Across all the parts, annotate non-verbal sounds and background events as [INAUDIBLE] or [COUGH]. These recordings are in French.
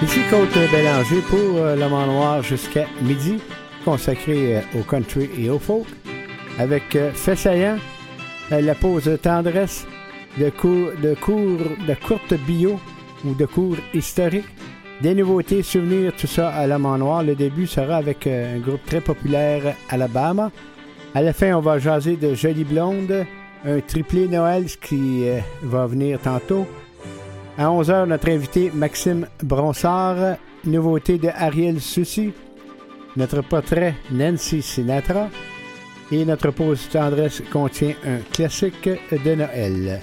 Ici Côte Bélanger pour euh, Le Noir jusqu'à midi, consacré euh, au country et au folk, avec euh, fait saillant, la pause tendresse, de cours, de cours, de courte bio ou de cours historiques, des nouveautés, souvenirs, tout ça à Mont Noir. Le début sera avec un groupe très populaire Alabama. À la fin, on va jaser de Jolie Blonde, un triplé Noël qui va venir tantôt. À 11h, notre invité Maxime Bronsard, nouveauté de Ariel Soucy, notre portrait Nancy Sinatra et notre pause tendresse contient un classique de Noël.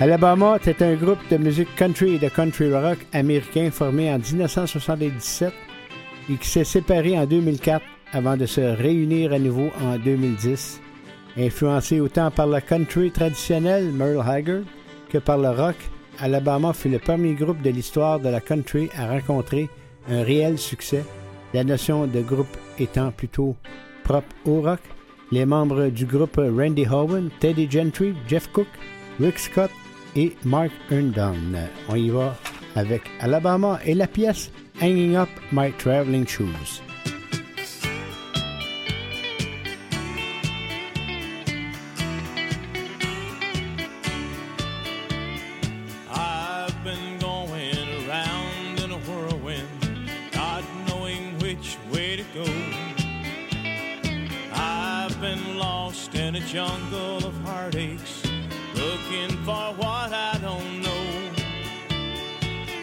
Alabama est un groupe de musique country et de country rock américain formé en 1977 et qui s'est séparé en 2004 avant de se réunir à nouveau en 2010. Influencé autant par la country traditionnelle Merle Haggard que par le rock Alabama fut le premier groupe de l'histoire de la country à rencontrer un réel succès, la notion de groupe étant plutôt propre au rock. Les membres du groupe Randy Howen, Teddy Gentry, Jeff Cook, Rick Scott et Mark Herndon. On y va avec Alabama et la pièce Hanging Up My Traveling Shoes. Jungle of heartaches, looking for what I don't know.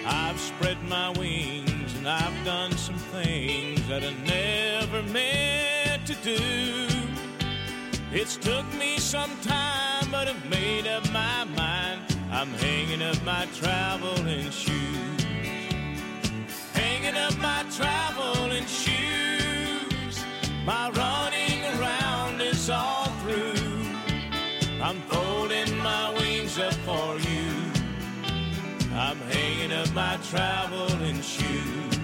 I've spread my wings and I've done some things that I never meant to do. It's took me some time, but I've made up my mind. I'm hanging up my traveling shoes. Hanging up my traveling shoes. My running around is all I'm folding my wings up for you. I'm hanging up my traveling shoes.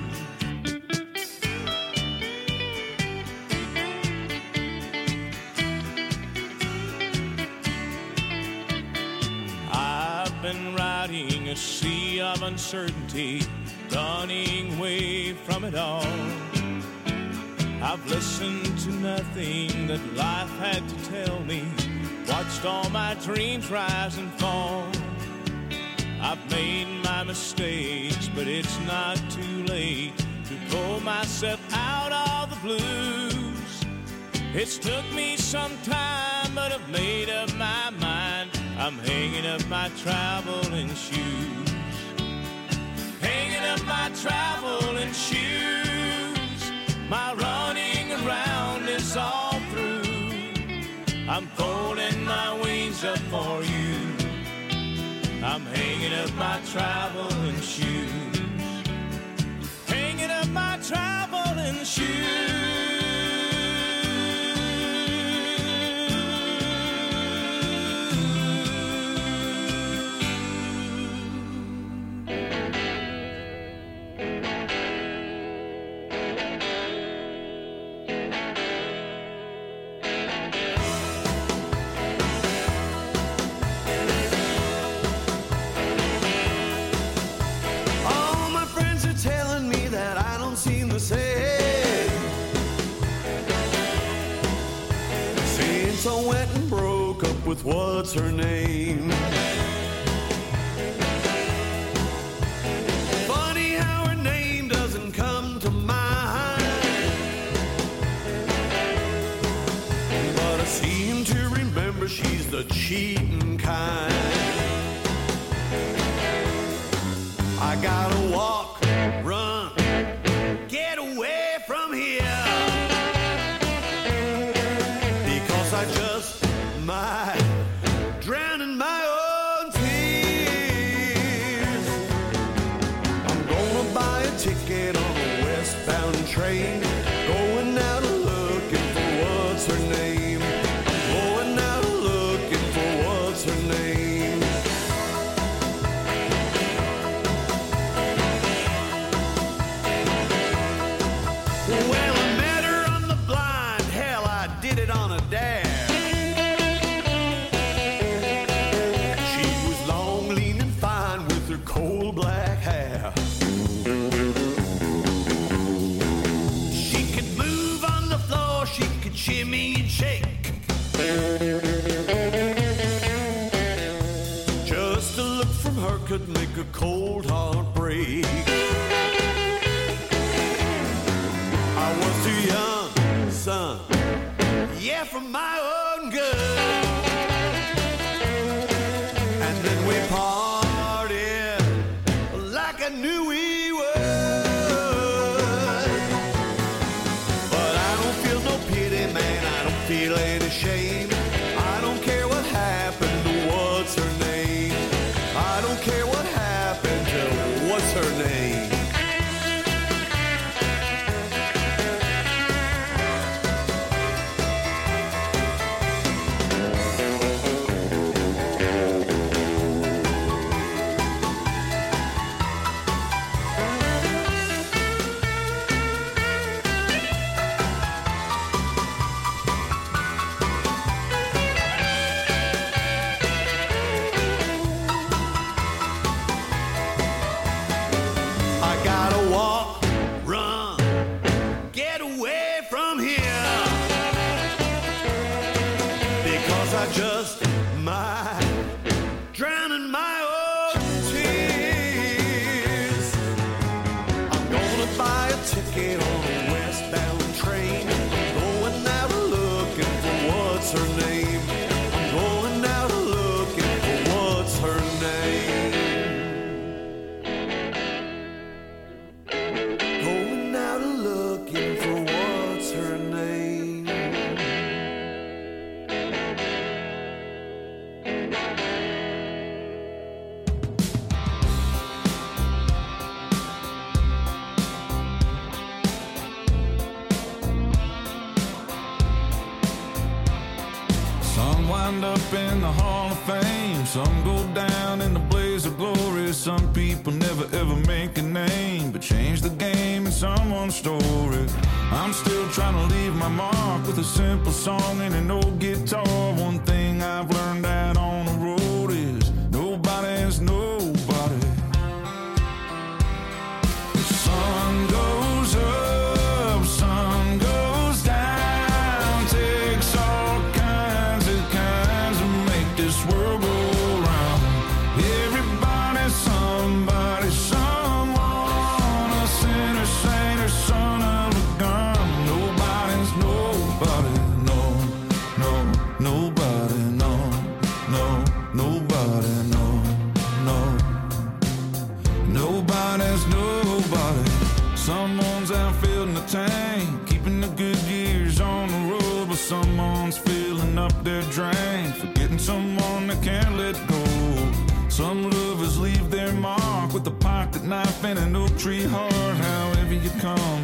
I've been riding a sea of uncertainty, running away from it all. I've listened to nothing that life had to tell me watched all my dreams rise and fall. I've made my mistakes, but it's not too late to pull myself out of the blues. It's took me some time, but I've made up my mind. I'm hanging up my traveling shoes. Hanging up my traveling shoes. My running around is all. I'm folding my wings up for you. I'm hanging up my traveling shoes. Hanging up my traveling shoes. With what's her name? up in the Hall of Fame. Some go down in the blaze of glory. Some people never ever make a name, but change the game and someone stole it. I'm still trying to leave my mark with a simple song and an old guitar. One thing I've learned out on knife and an oak tree heart, however you come.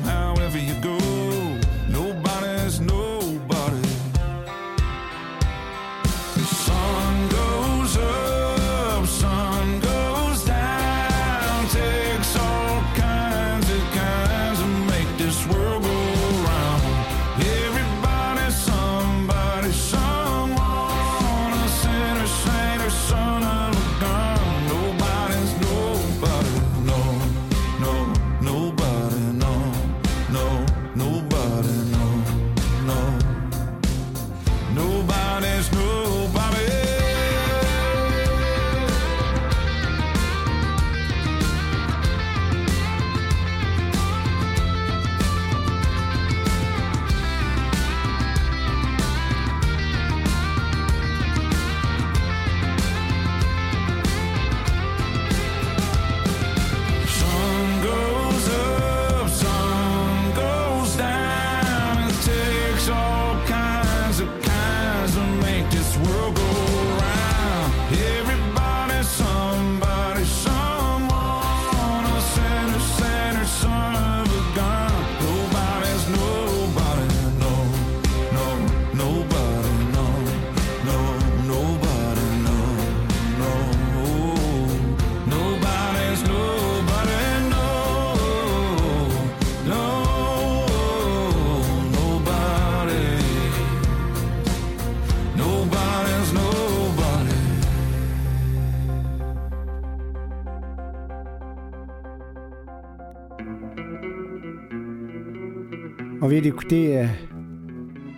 d'écouter euh,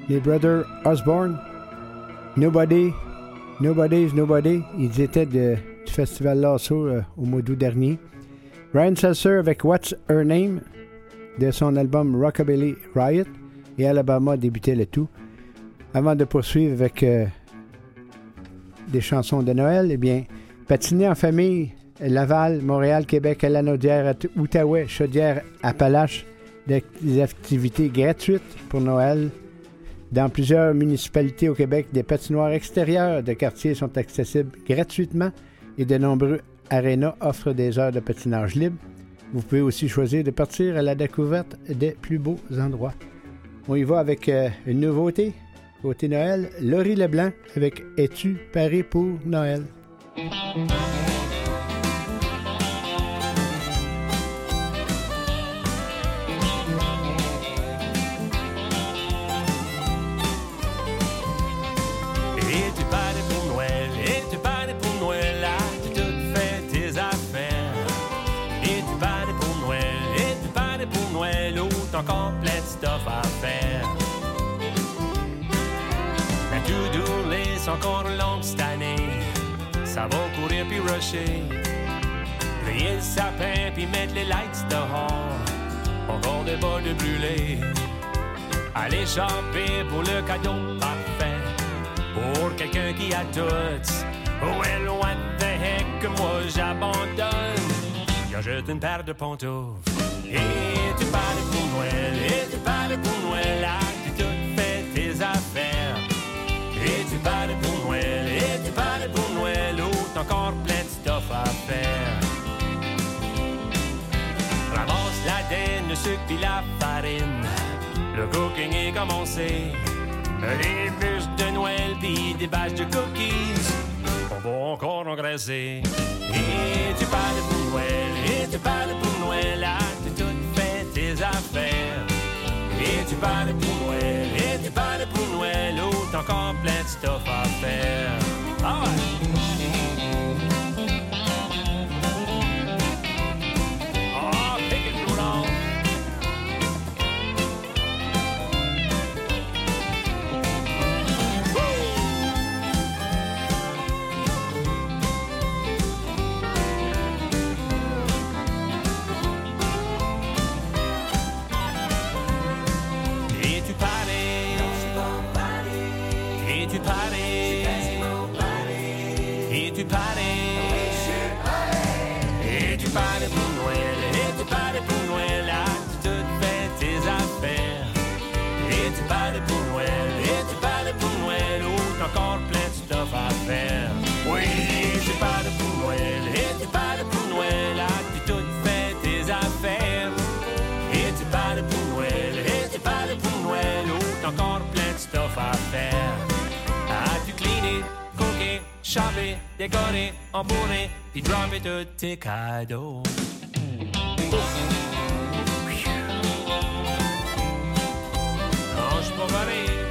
les Brothers Osborne. Nobody, Nobody's Nobody. Ils étaient du festival Lasso euh, au mois d'août dernier. Ryan Sasser avec What's Her Name de son album Rockabilly Riot. Et Alabama débutait le tout. Avant de poursuivre avec euh, des chansons de Noël, eh bien, patiner en famille, Laval, Montréal, Québec, Alano, Outaouais, Chaudière, Appalaches des activités gratuites pour Noël. Dans plusieurs municipalités au Québec, des patinoires extérieures de quartiers sont accessibles gratuitement et de nombreux arénas offrent des heures de patinage libre. Vous pouvez aussi choisir de partir à la découverte des plus beaux endroits. On y va avec euh, une nouveauté. Côté Noël, Laurie Leblanc avec Es-tu paré pour Noël? Encore longue cette année. Ça va courir puis rusher. Plier le sapin puis mettre les lights dehors. Encore des bols de brûler. Aller choper pour le cadeau parfait. Pour quelqu'un qui a tout. Well, what the heck, moi j'abandonne? J'achète une paire de pantoufles. Et tu parles pour Noël, et tu parles pour Noël, as-tu tout fait tes affaires? Et tu parles pour Noël, et tu parles pour Noël, ou t'as encore plein de stuff à faire. Ramasse la denne, le sucre la farine. Le cooking est commencé. Des bûches de Noël puis des bâches de cookies. On va encore engraisser. Et tu parles pour Noël, et tu parles pour Noël, as-tu tout fait tes affaires? Et tu parles pour Noël, et tu parles pour Noël, t'as encore plein de stuff à faire. Ah! Cooké, chopé, décoré, embourré, puis droppé tous tes cadeaux? Non, j'suis pas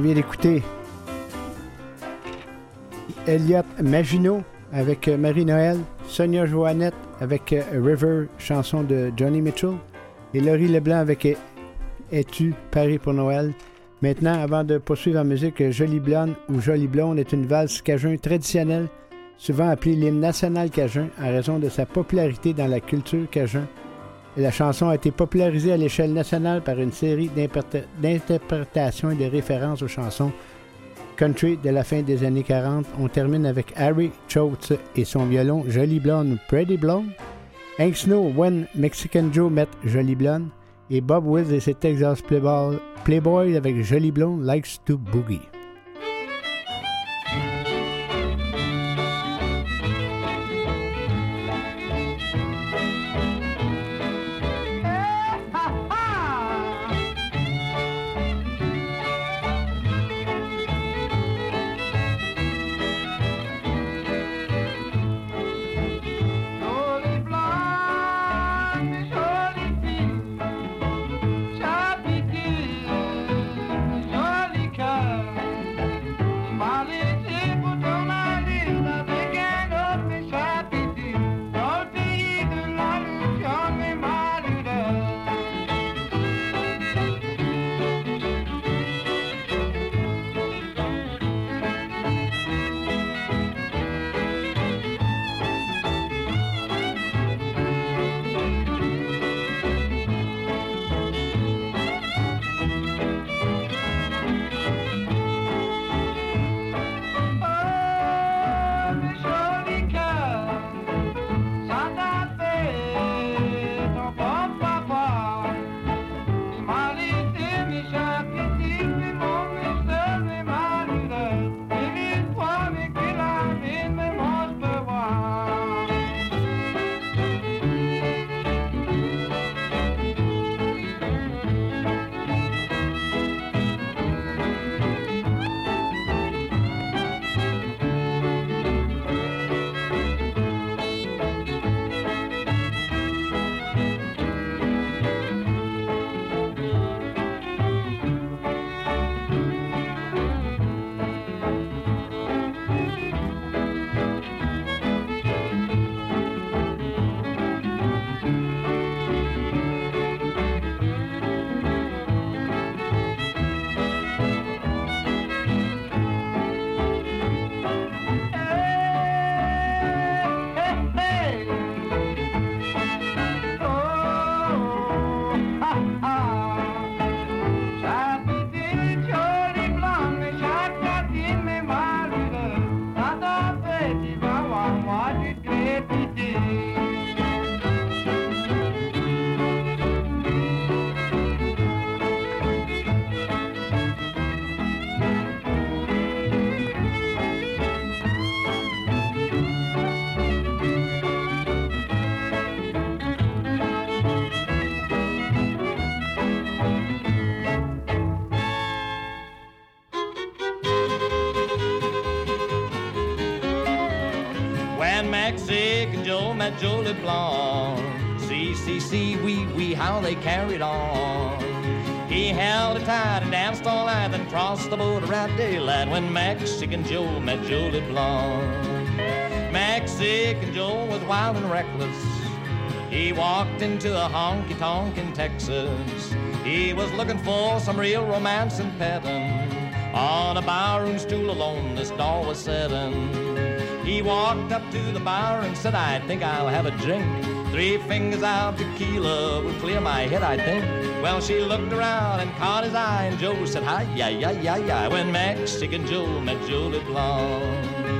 On vient d'écouter Elliot Maginot avec euh, Marie-Noël, Sonia Joannette avec euh, River, chanson de Johnny Mitchell, et Laurie Leblanc avec euh, Es-tu Paris pour Noël? Maintenant, avant de poursuivre en musique, Jolie Blonde ou Jolie Blonde est une valse cajun traditionnelle, souvent appelée l'hymne national cajun en raison de sa popularité dans la culture cajun. La chanson a été popularisée à l'échelle nationale par une série d'interpré- d'interprétations et de références aux chansons country de la fin des années 40. On termine avec Harry Choates et son violon Jolie Blonde Pretty Blonde. Hank Snow, When Mexican Joe met Jolie Blonde. Et Bob Wills et ses Texas Playboy, Playboy avec Jolie Blonde Likes to Boogie. Jolie Blonde, see, see, see, wee, wee, how they carried on. He held her tight and danced all night, then crossed the border at daylight when Mexican Joe met Jolie Blonde. Mexican Joe was wild and reckless. He walked into a honky tonk in Texas. He was looking for some real romance and petting. On a barroom stool alone, this doll was sitting. He walked up to the bar and said, I think I'll have a drink. Three fingers of tequila will clear my head, I think. Well, she looked around and caught his eye, and Joe said, Hi, yeah, yeah, yeah, ya, when Mexican Joe met Julie Blonde.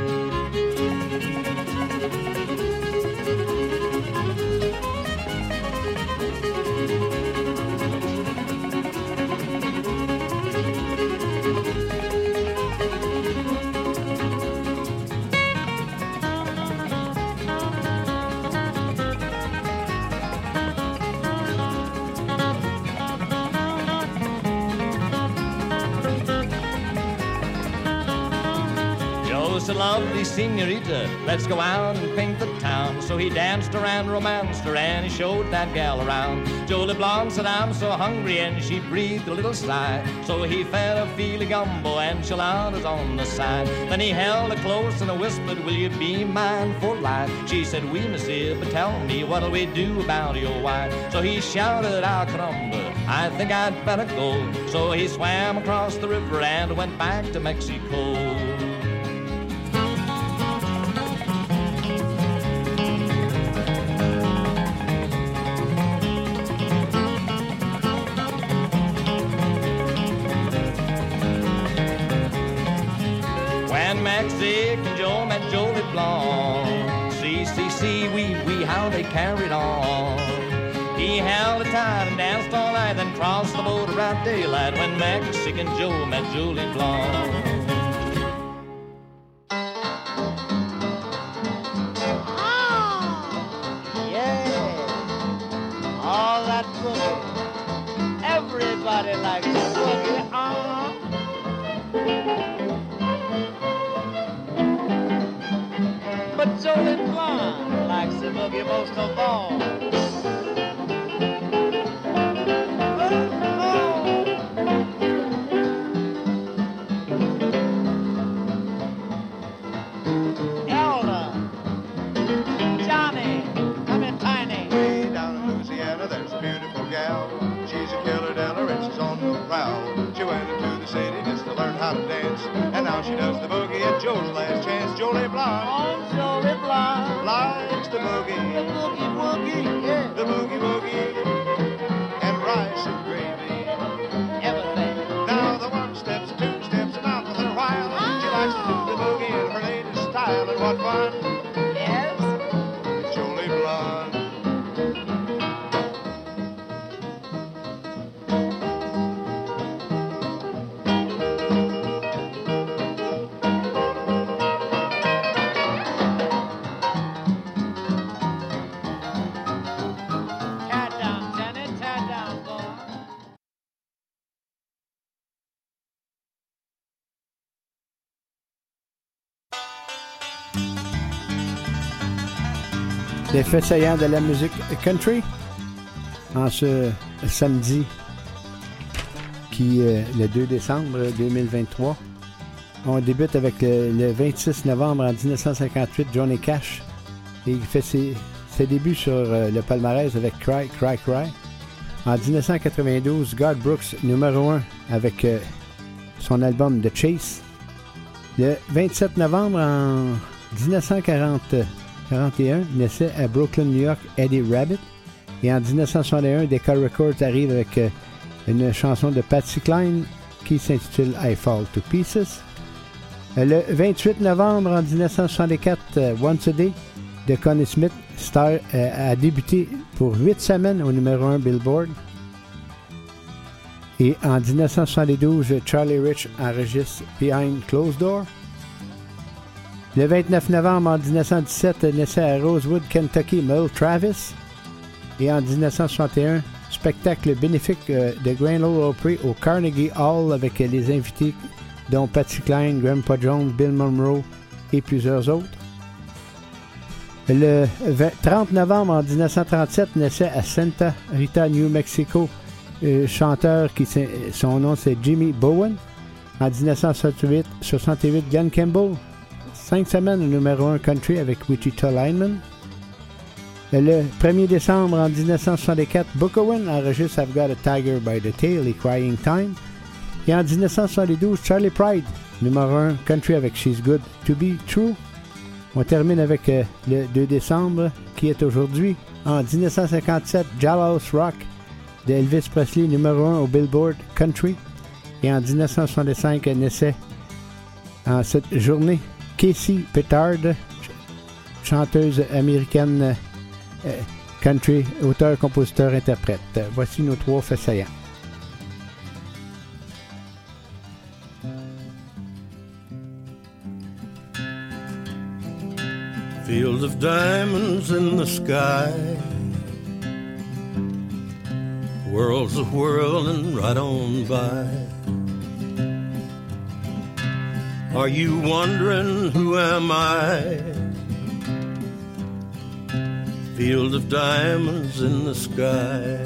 Lovely senorita, let's go out and paint the town. So he danced around, romanced her, and he showed that gal around. Jolie Blonde said, I'm so hungry, and she breathed a little sigh. So he fed her feely gumbo and enchiladas on the side. Then he held her close and whispered, Will you be mine for life? She said, We, monsieur, but tell me, what'll we do about your wife? So he shouted, Al caramba, I think I'd better go. So he swam across the river and went back to Mexico. When Mexican Joe met Jolie Blonde, see, see, see, wee, wee, how they carried on. He held her tight and danced all night, then crossed the border at daylight when Mexican Joe met Julie Blonde. Yeah. All that boogie. Everybody likes boogie. Uh-huh. Blonde likes the boogie most of all. How to dance. And now she does the boogie at Joe's last chance. Jolie Blonde Oh, Jolie Blonde. likes the boogie. The boogie, boogie woogie. Yeah. the boogie woogie, and rice and gravy. Everything. Now the one steps, two steps, and out with her while. She likes to do the boogie in her latest style. And what fun! Les faits saillants de la musique country en ce samedi qui est le 2 décembre 2023. On débute avec le, le 26 novembre en 1958, Johnny Cash. Et il fait ses, débuts sur euh, le palmarès avec Cry, Cry, Cry. En 1992, God Brooks, numéro 1 avec euh, son album The Chase. Le 27 novembre en 1941, naissait à Brooklyn, New York, Eddie Rabbit. Et en 1961, Decca Records arrive avec euh, une chanson de Patsy Cline qui s'intitule I Fall to Pieces. Euh, Le 28 novembre en 1964, euh, Once a Day de Connie Smith a débuté pour 8 semaines au numéro 1 Billboard. Et en 1972, Charlie Rich enregistre Behind Closed Door. Le 29 novembre en 1917, naissait à Rosewood, Kentucky, Mel Travis. Et en 1961, spectacle bénéfique euh, de Grand Ole Opry au Carnegie Hall avec les invités dont Patsy Cline, Grandpa Jones, Bill Monroe et plusieurs autres. Le 20 30 novembre en 1937, naissait à Santa Rita, New Mexico, euh, chanteur qui son nom c'est Jimmy Bowen. En 1968, 68, Glenn Campbell, cinq semaines au numéro 1 country avec Wichita Lineman. Le 1er décembre en 1964, Book Owen enregistre I've Got a Tiger by the Tail et Crying Time. Et en 1972, Charlie Pride, numéro 1 country avec She's Good to Be True. On termine avec euh, le 2 décembre, qui est aujourd'hui. En 1957, Jailhouse Rock de Elvis Presley, numéro 1 au Billboard Country. Et en 1965, naissait en cette journée Casey Petard, ch- chanteuse américaine euh, country, auteur, compositeur, interprète. Voici nos trois faits saillants. Fields of diamonds in the sky. Worlds are whirling right on by. Are you wondering who am I? Field of diamonds in the sky.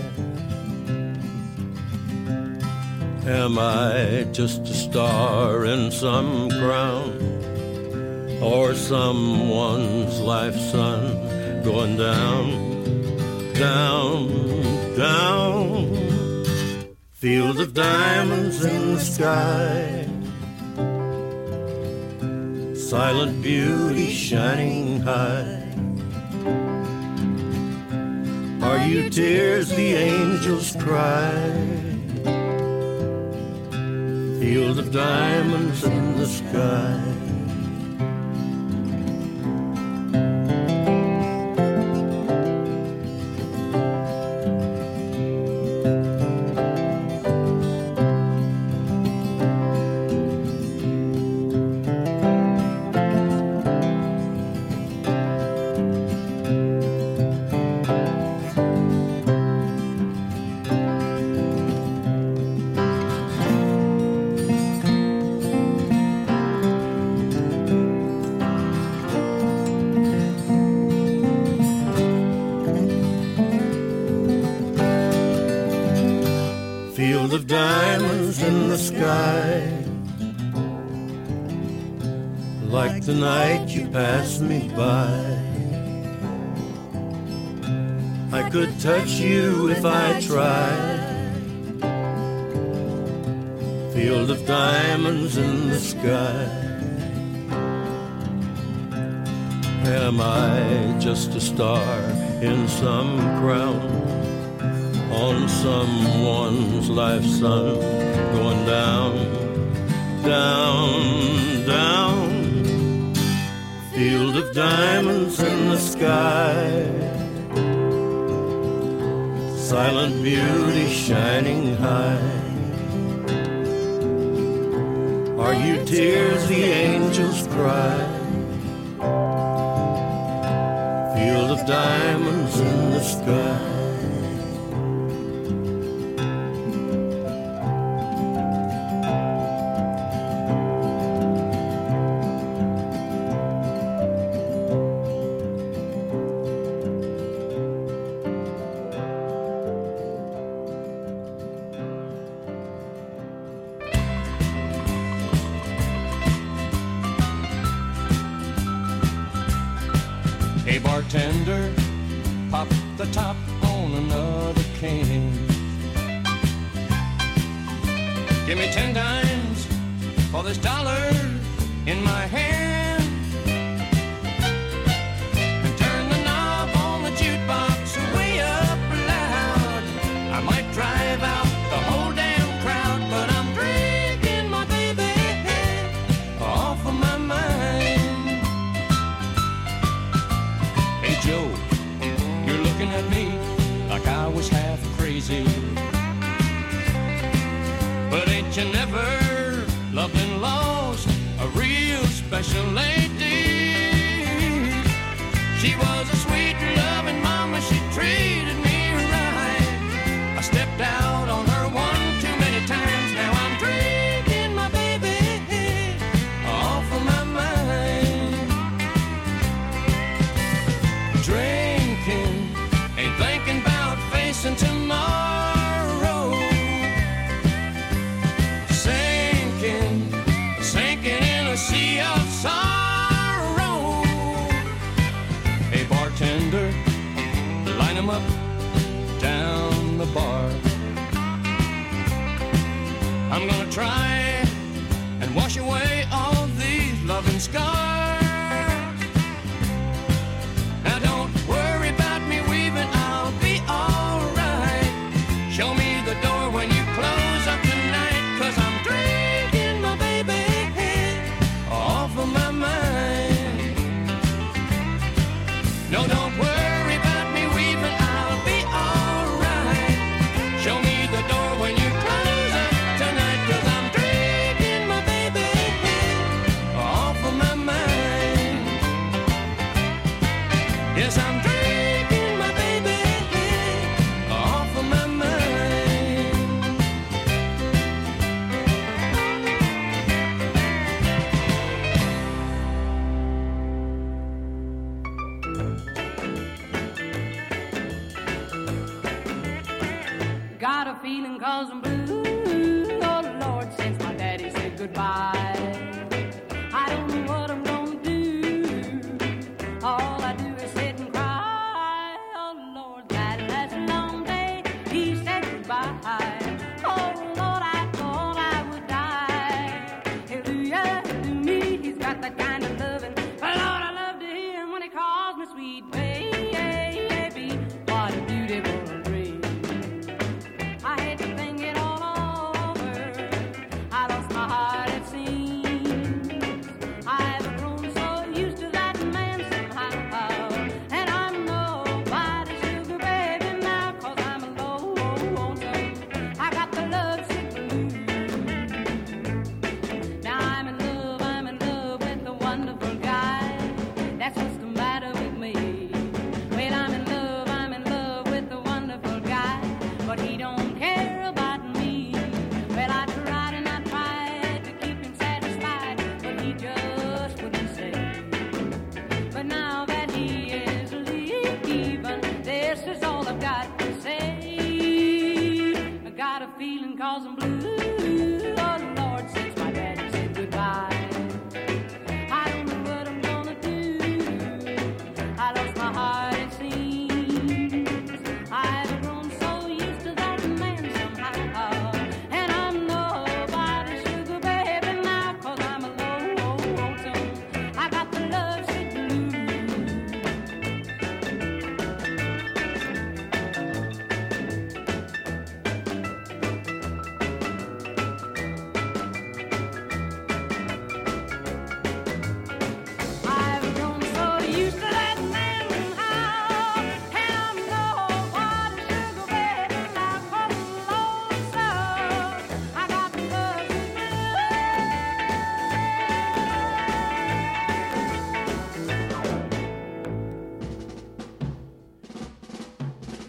Am I just a star in some crown? Or someone's life sun going down, down, down? Field of diamonds in the sky. Silent beauty shining high. Are you tears the angels cry? Field of diamonds in the sky. You pass me by. I could touch you if I tried. Field of diamonds in the sky. Am I just a star in some crown? on someone's life sun going down, down, down. Field of diamonds in the sky. Silent beauty shining high. Are you tears the angels cry? Field of diamonds in the sky.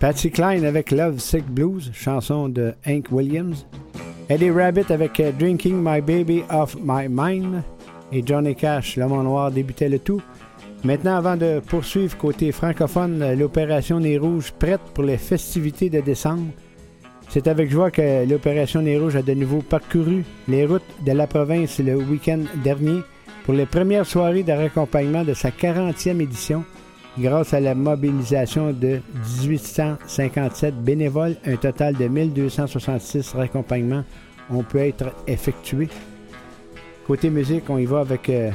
Patsy Cline avec Love Sick Blues, chanson de Hank Williams. Eddie Rabbit avec euh, Drinking My Baby Off My Mind. Et Johnny Cash, L'Homme en Noir, débutait le tout. Maintenant, avant de poursuivre côté francophone, l'opération Nez Rouge prête pour les festivités de décembre. C'est avec joie que l'opération Nez Rouge a de nouveau parcouru les routes de la province le week-end dernier pour les premières soirées de raccompagnement de sa 40e édition. Grâce à la mobilisation de 1857 bénévoles, un total de 1266 raccompagnements ont pu être effectués. Côté musique, on y va avec euh,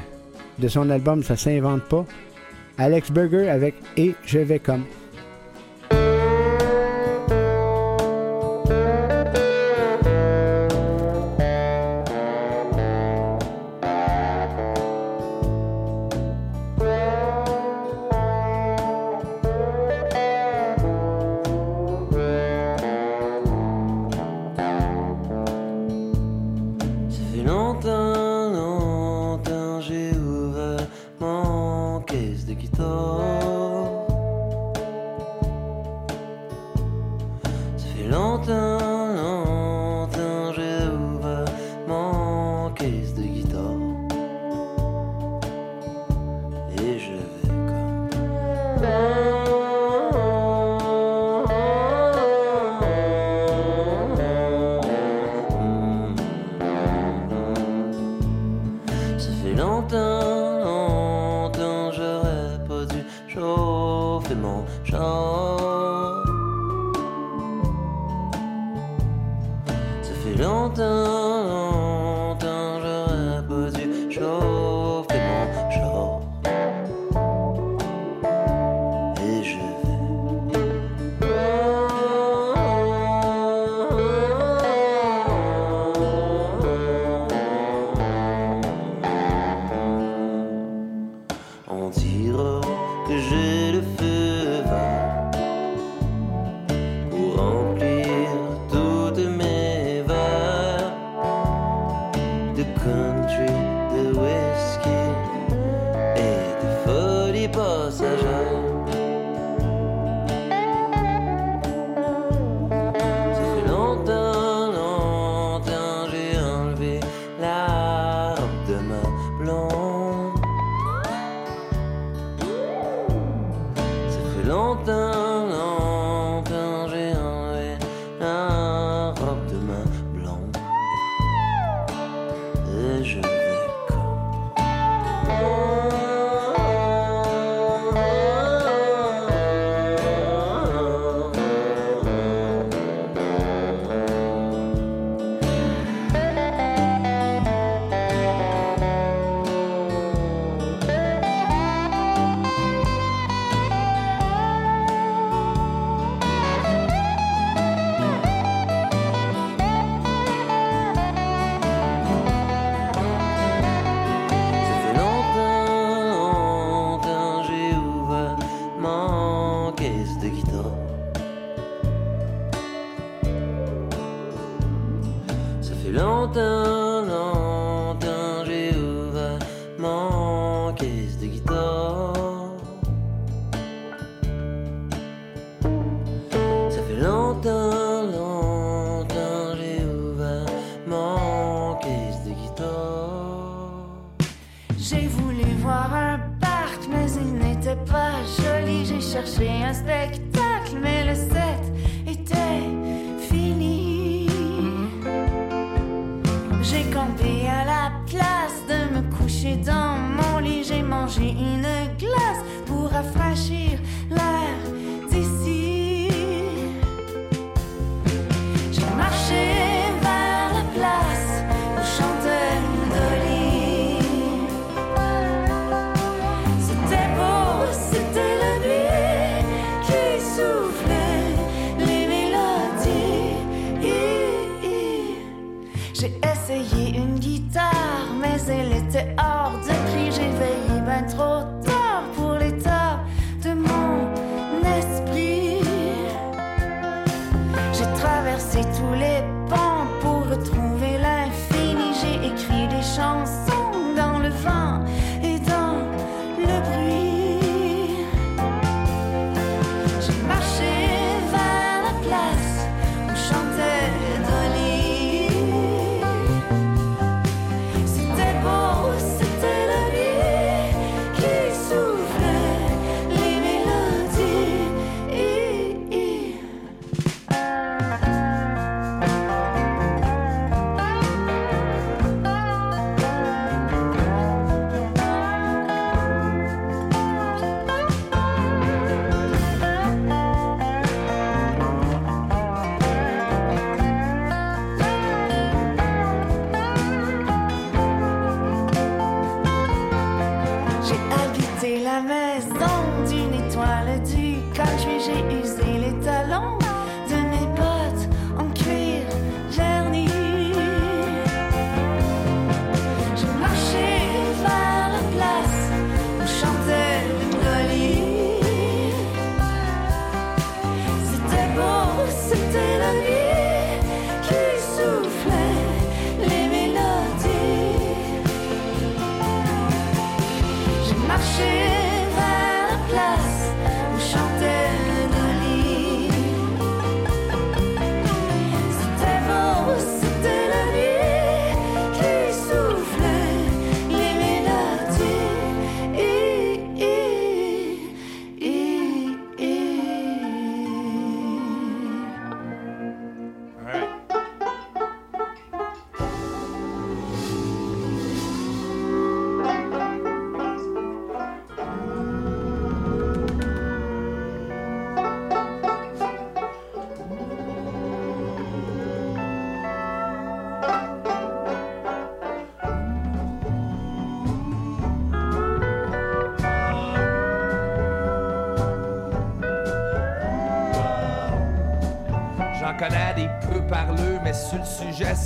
de son album Ça s'invente pas. Alex Berger avec Et je vais comme. J'ai campé à la place de me coucher dans mon lit. J'ai mangé une glace pour rafraîchir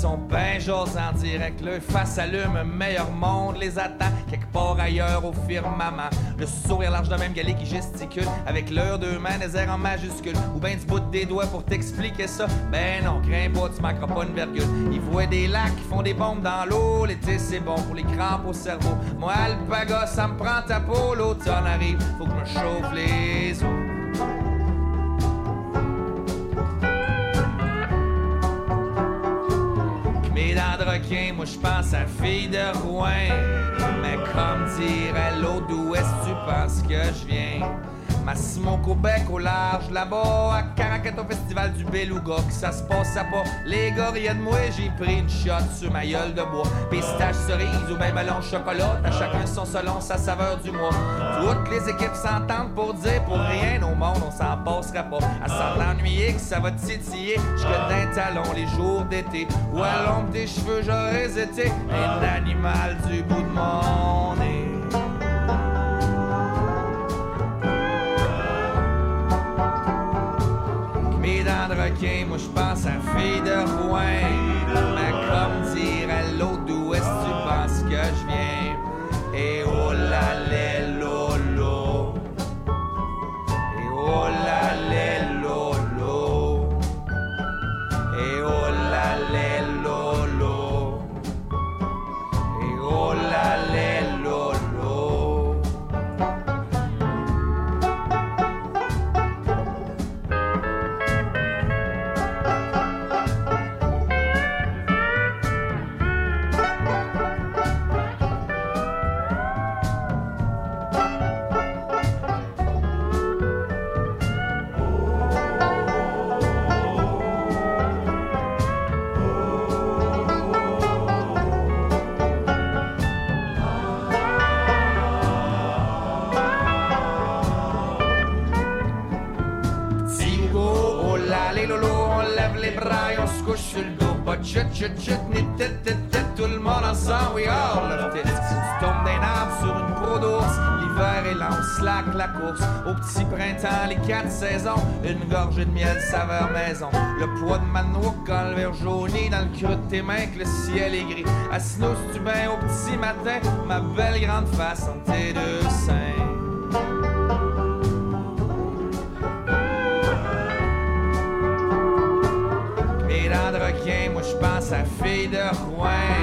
sont ben j'ose en direct. Le face allume, un meilleur monde les attend quelque part ailleurs au firmament. Le sourire large de même galé qui gesticule avec l'heure de main des airs en majuscule. Ou ben du bout des doigts pour t'expliquer ça. Ben non, crains pas, tu manqueras pas une virgule. Ils voient des lacs qui font des bombes dans l'eau. L'été c'est bon pour les crampes au cerveau. Moi, alpaga, ça me prend ta peau. L'automne arrive, faut que je me chauffe les os. Moi je pense à fille de Rouen. Mais comme dirait l'autre, d'où est-ce tu penses que je viens? Massimo Québec au large, là-bas, à Caracat au festival du Beluga, que ça se passe à pas. Les gars riaient de moi, j'ai pris une shot sur ma gueule de bois. Pistache, cerise ou même melon chocolat, à chacun son selon sa saveur du mois. Toutes les équipes s'entendent pour dire pour rien au monde, on s'en passera pas. À s'en ennuyer que ça va titiller, jusque d'un talon les jours d'été. Ou à l'ombre des cheveux, j'aurais été un animal du bout de mon nez. Moi je pense à fille de Rouen. Mais comme dirait l'autre, d'où est-ce que tu penses que je viens? Chut chut chut, ni tête tête tête, tout le monde ensemble, we all love. Si tu tombes d'un arbre sur une peau d'ours, l'hiver est lent, on slack la course. Au petit printemps, les quatre saisons, une gorgée de miel saveur maison. Le poids de ma noix quand le jauni dans le creux de tes mains que le ciel est gris. Assis-nous tu bien au petit matin, ma belle grande face entre tes deux seins. Fille de Rouen.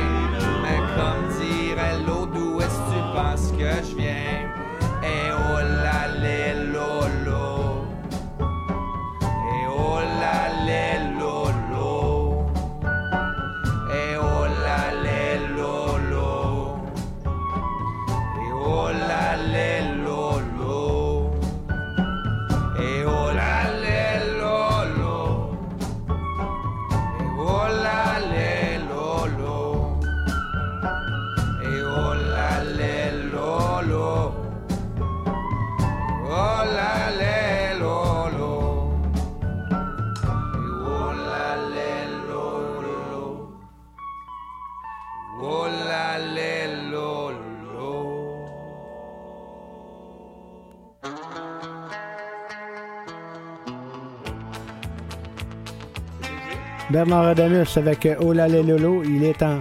Bernard Adamus avec euh, là Lolo. Il est en,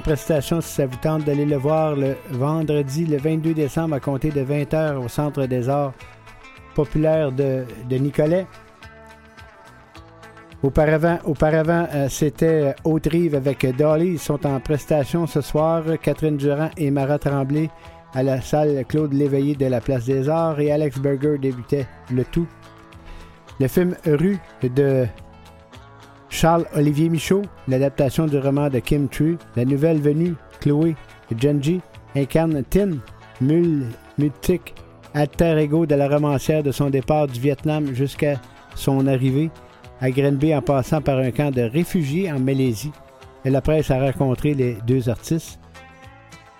prestation si ça vous tente d'aller le voir le vendredi, le 22 décembre, à compter de 20h au Centre des Arts populaire de, de Nicolet. Auparavant, euh, c'était Haute-Rive avec Dolly. Ils sont en prestation ce soir. Catherine Durand et Mara Tremblay à la salle Claude Léveillé de la Place des Arts et Alex Berger débutait le tout. Le film Rue de Charles-Olivier Michaud, l'adaptation du roman de Kim True, la nouvelle venue, Chloé Genji, incarne Tin, mul multique alter ego de la romancière de son départ du Vietnam jusqu'à son arrivée à Grenby en passant par un camp de réfugiés en Malaisie. Et la presse a rencontré les deux artistes.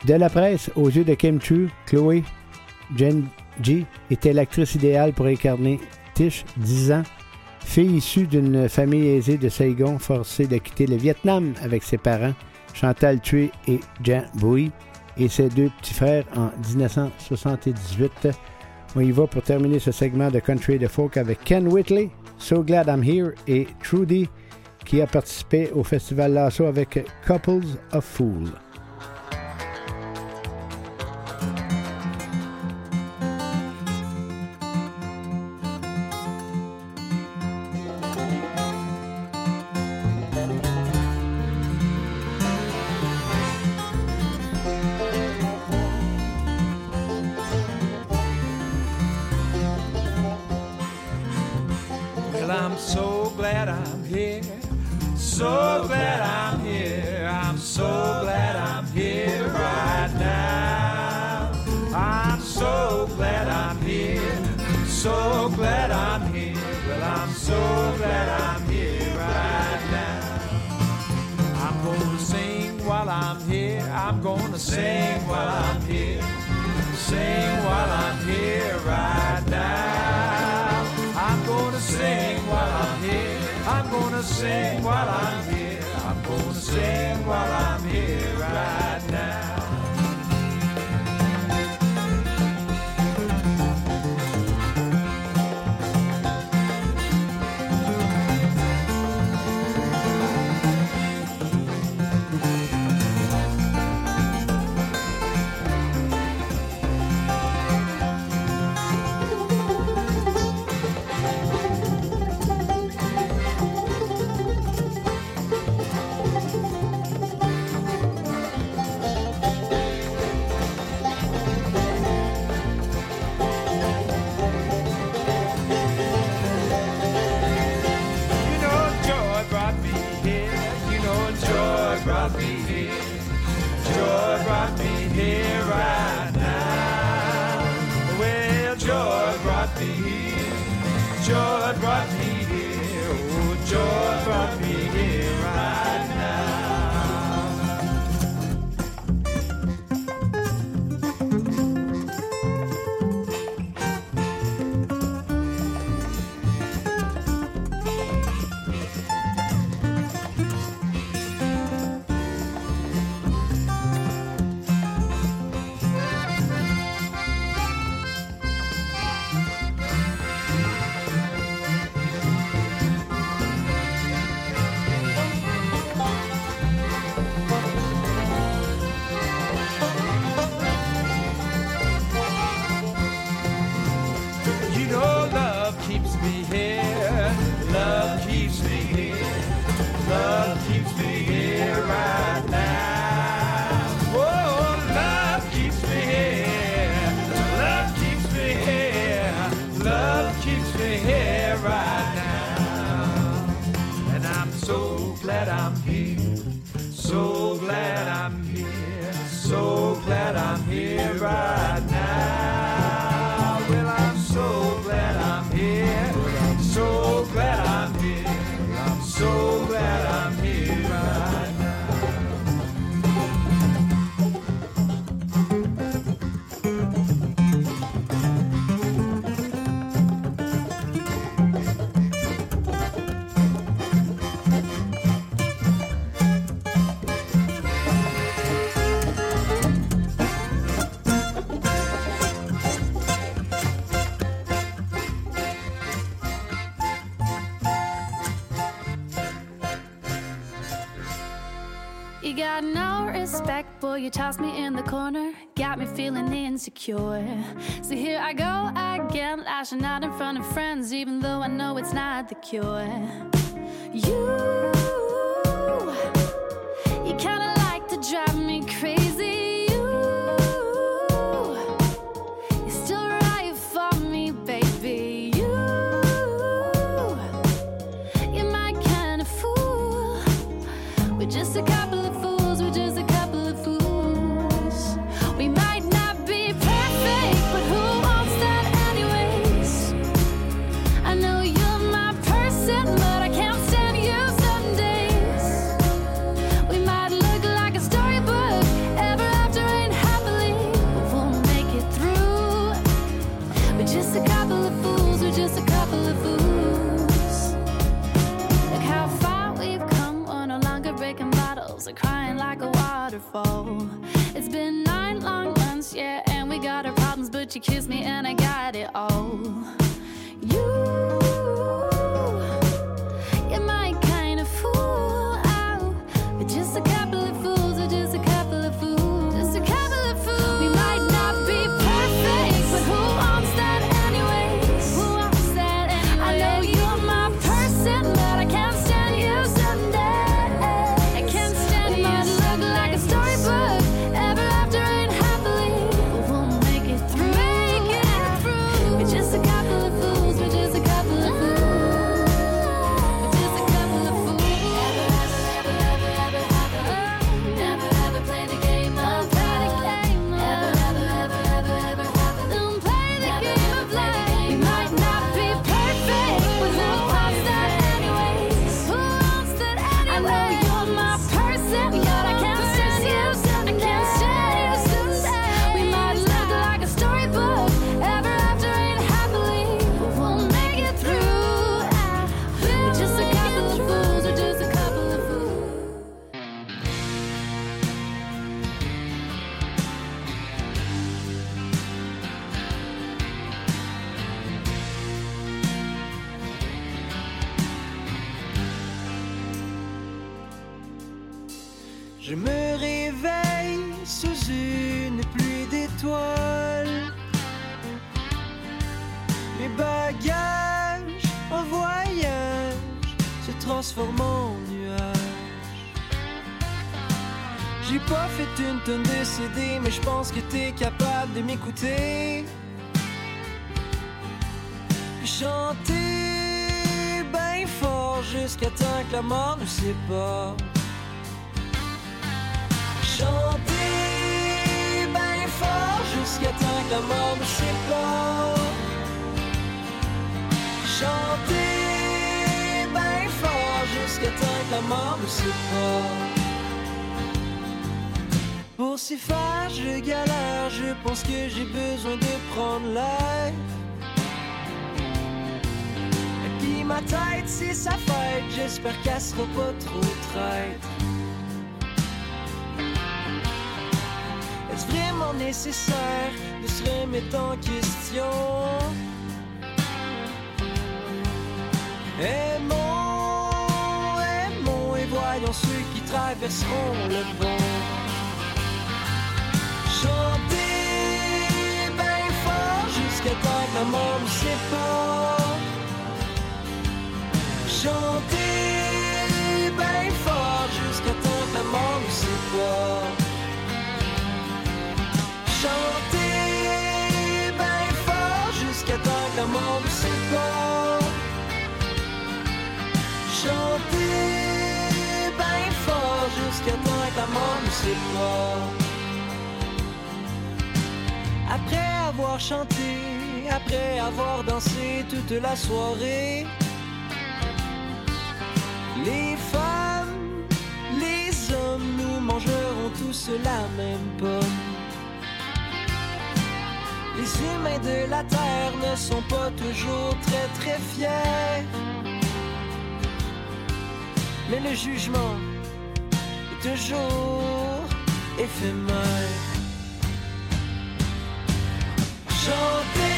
De la presse, aux yeux de Kim True, Chloé Genji était l'actrice idéale pour incarner Tish, 10 ans, Fille issue d'une famille aisée de Saigon, forcée de quitter le Vietnam avec ses parents, Chantal Thuy et Jean Bouy, et ses deux petits frères en 1978. On y va pour terminer ce segment de Country de Folk avec Ken Whitley, So Glad I'm Here, et Trudy, qui a participé au festival Lasso avec Couples of Fools. you tossed me in the corner, got me feeling insecure. So here I go again, lashing out in front of friends, even though I know it's not the cure. You. waterfall. It's been nine long months, yeah, and we got our problems, but you kissed me and I got it all. Se transforment en nuages. J'ai pas fait une tonne de CD, mais je pense que t'es capable de m'écouter. Chanter ben fort jusqu'à temps que la mort nous sépare. Chanter ben fort jusqu'à temps que la mort nous sépare. Pour s'y faire, je galère, je pense que j'ai besoin de prendre l'air. Et puis ma tête, c'est sa fête, j'espère qu'elle sera pas trop traite. Est-ce vraiment nécessaire de se remettre en question? Aimons, aimons ceux qui traverseront le pont. Chanter ben fort jusqu'à temps que mort nous sépare. Chanter ben fort jusqu'à temps que mort nous sépare. Nous sépare. Après avoir chanté, après avoir dansé toute la soirée, les femmes, les hommes, nous mangerons tous la même pomme. Les humains de la terre ne sont pas toujours très très fiers. Mais le jugement toujours éphémère. Chanter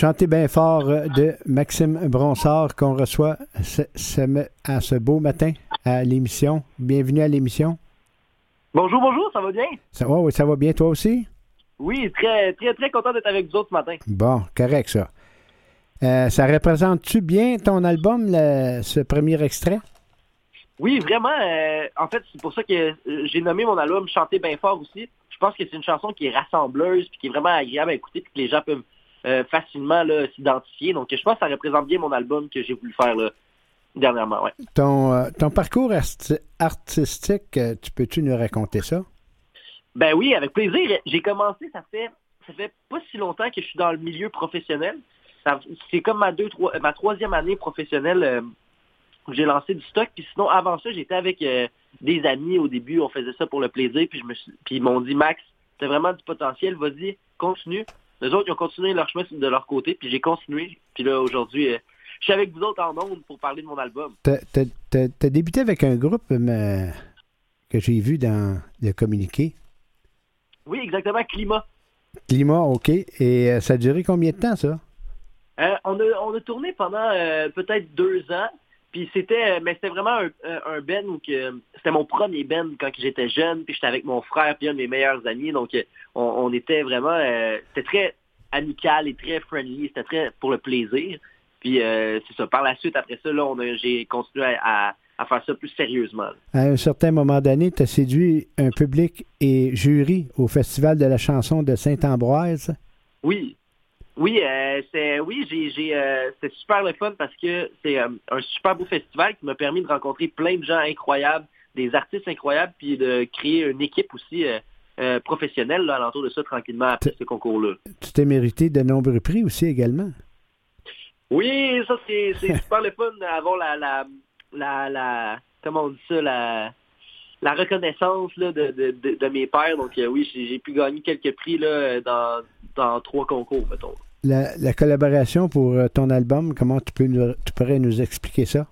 Chanter bien fort euh, de Maxime Bronsard qu'on reçoit ce, ce- à ce beau matin à l'émission. Bienvenue à l'émission. Bonjour, bonjour, ça va bien? Ça, va, oui, ça va bien toi aussi? Oui, très, très, très content d'être avec vous autres ce matin. Bon, correct ça. Euh, ça représente-tu bien ton album, le- ce premier extrait? Oui, vraiment. euh, en fait, c'est pour ça que j'ai nommé mon album Chanter bien fort aussi. Je pense que c'est une chanson qui est rassembleuse, puis qui est vraiment agréable à écouter, puis que les gens peuvent euh, facilement s'identifier. Donc, je pense que ça représente bien mon album que j'ai voulu faire là, dernièrement. Ouais. Ton, euh, ton parcours arti- artistique, euh, tu peux-tu nous raconter ça? Ben oui, avec plaisir. J'ai commencé, ça fait ça fait pas si longtemps que je suis dans le milieu professionnel. C'est comme ma deux, trois, ma troisième année professionnelle euh, où j'ai lancé du stock. Puis sinon, avant ça, j'étais avec euh, des amis au début. On faisait ça pour le plaisir. Puis je me suis, puis ils m'ont dit Max, t'as vraiment du potentiel. Vas-y, continue. Les autres, ils ont continué leur chemin de leur côté. Puis j'ai continué. Puis là, aujourd'hui, euh, je suis avec vous autres en ondes pour parler de mon album. T'as débuté avec un groupe mais, que j'ai vu dans le communiqué. Oui, exactement. Climat. Climat, OK. Et euh, ça a duré combien de temps, ça? Euh, on, a, on a tourné pendant euh, peut-être deux ans. Puis c'était, euh, mais c'était vraiment un, un- un ben où que c'était mon premier ben quand j'étais jeune. Puis j'étais avec mon frère puis un de mes meilleurs amis. Donc euh, on, on était vraiment, euh, c'était très amical et très friendly. C'était très pour le plaisir. Puis euh, c'est ça. Par la suite, après ça, là, on a, j'ai continué à, faire ça plus sérieusement. À un certain moment donné, tu as séduit un public et jury au Festival de la chanson de Saint-Ambroise. Oui. Oui, euh, c'est oui, j'ai j'ai euh, c'est super le fun parce que c'est euh, un super beau festival qui m'a permis de rencontrer plein de gens incroyables, des artistes incroyables, puis de créer une équipe aussi professionnelle là, alentour de ça tranquillement après ce concours-là. Tu t'es mérité de nombreux prix aussi également. Oui, ça c'est c'est super le fun d'avoir la la, la, la comment on dit ça, la, la reconnaissance là, de, de, de, de mes pairs. Donc euh, oui, j'ai pu gagner quelques prix là, dans, dans trois concours, mettons. La, la collaboration pour euh, ton album, comment tu, peux nous- tu pourrais nous expliquer ça?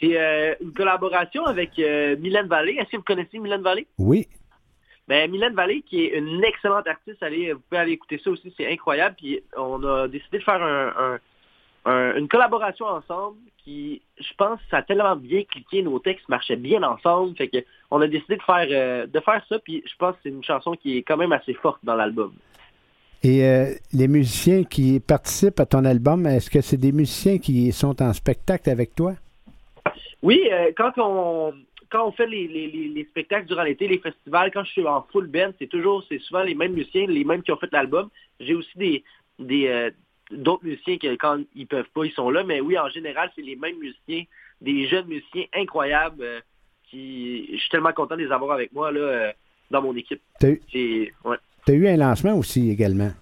C'est euh, une collaboration avec euh, Mylène Vallée. Est-ce que vous connaissez Mylène Vallée? Oui. Ben, Mylène Vallée, qui est une excellente artiste, allez, vous pouvez aller écouter ça aussi, c'est incroyable. Puis on a décidé de faire un, un- un- une collaboration ensemble qui, je pense, ça a tellement bien cliqué, nos textes marchaient bien ensemble. Fait que on a décidé de faire euh, de faire ça, puis je pense que c'est une chanson qui est quand même assez forte dans l'album. Et euh, les musiciens qui participent à ton album, est-ce que c'est des musiciens qui sont en spectacle avec toi? Oui, euh, quand on quand on fait les, les, les, les spectacles durant l'été, les festivals, quand je suis en full band, c'est toujours, c'est souvent les mêmes musiciens, les mêmes qui ont fait l'album. J'ai aussi des des euh, d'autres musiciens que quand ils peuvent pas, ils sont là, mais oui, en général, c'est les mêmes musiciens, des jeunes musiciens incroyables euh, qui, je suis tellement content de les avoir avec moi là euh, dans mon équipe. T'as eu, ouais. t'as eu un lancement aussi également.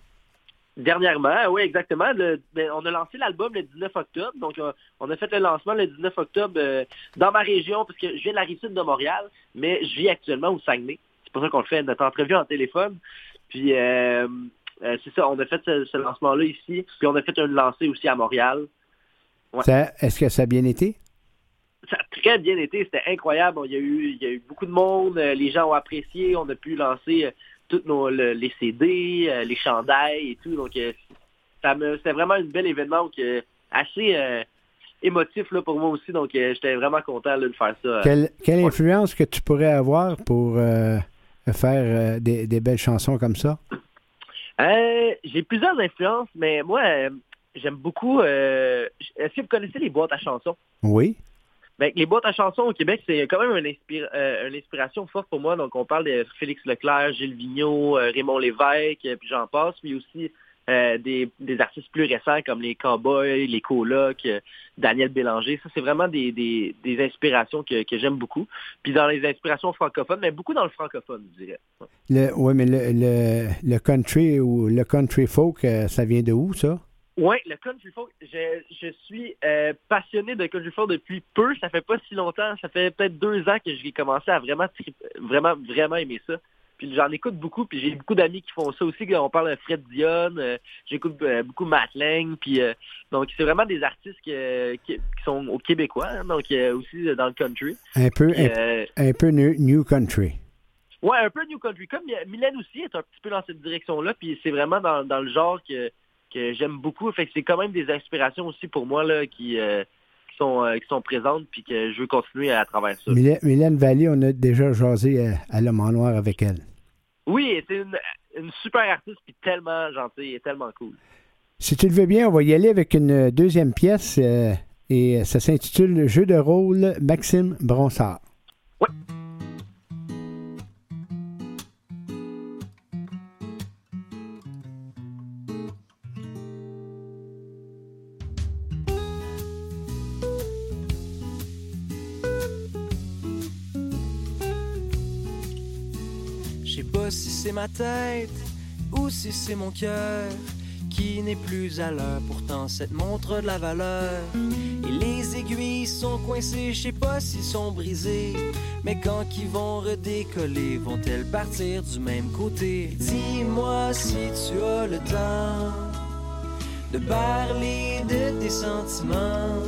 Dernièrement, oui, exactement. Le- ben, on a lancé l'album le 19 octobre. Donc, euh, on a fait le lancement le 19 octobre euh, dans ma région, parce que je viens de la rive sud de Montréal, mais je vis actuellement au Saguenay. C'est pour ça qu'on le fait notre entrevue en téléphone. Puis, euh, euh, c'est ça, on a fait ce, ce lancement-là ici. Puis, on a fait un lancé aussi à Montréal. Ouais. Ça- Est-ce que ça a bien été? Ça a très bien été, c'était incroyable. Il y a eu, il y a eu beaucoup de monde, euh, les gens ont apprécié, on a pu lancer euh, tous nos le- les CD, les chandails et tout. Donc ça me c'était vraiment un bel événement donc, assez euh, émotif là, pour moi aussi. Donc j'étais vraiment content là, de faire ça. Quelle, quelle influence que tu pourrais avoir pour euh, faire euh, des, des belles chansons comme ça? Euh, J'ai plusieurs influences, mais moi euh, j'aime beaucoup. euh, Est-ce que vous connaissez les boîtes à chansons? Oui. Ben, les boîtes à chansons au Québec, c'est quand même une, inspira- euh, une inspiration forte pour moi. Donc, on parle de Félix Leclerc, Gilles Vigneault, Raymond Lévesque, puis j'en passe. Puis aussi euh, des, des artistes plus récents comme les Cowboys, les Colocs, euh, Daniel Bélanger. Ça, c'est vraiment des, des, des inspirations que, que j'aime beaucoup. Puis dans les inspirations francophones, mais beaucoup dans le francophone, je dirais. Le, oui, mais le, le, le country ou le country folk, euh, ça vient de où, ça? Oui, le country folk, je, je suis euh, passionné de country folk depuis peu. Ça fait pas si longtemps. Ça fait peut-être deux ans que j'ai commencé à vraiment, vraiment, vraiment aimer ça. Puis j'en écoute beaucoup, puis j'ai beaucoup d'amis qui font ça aussi. On parle de Fred Dion, euh, j'écoute euh, beaucoup Matt Lang, puis euh, donc c'est vraiment des artistes qui, qui sont au Québécois, hein, donc euh, aussi dans le country. Un peu, Puis, un, un peu new, new country. Ouais, un peu New Country. Comme Mylène aussi est un petit peu dans cette direction-là, puis c'est vraiment dans, dans le genre que, que j'aime beaucoup. Fait que c'est quand même des inspirations aussi pour moi là, qui, qui sont, euh, qui sont présentes, puis que je veux continuer à travers ça. Mylène, Mylène Vallée, on a déjà jasé à, à l'homme en noir avec elle. Oui, c'est une, une super artiste, puis tellement gentille et tellement cool. Si tu le veux bien, on va y aller avec une deuxième pièce euh, et ça s'intitule Jeu de rôle Maxime Bronsard. Je tête ou si c'est mon cœur qui n'est plus à l'heure. Pourtant, cette montre de la valeur. Et les aiguilles sont coincées, je sais pas s'ils sont brisés. Mais quand ils vont redécoller, vont-elles partir du même côté? Dis-moi si tu as le temps de parler de tes sentiments.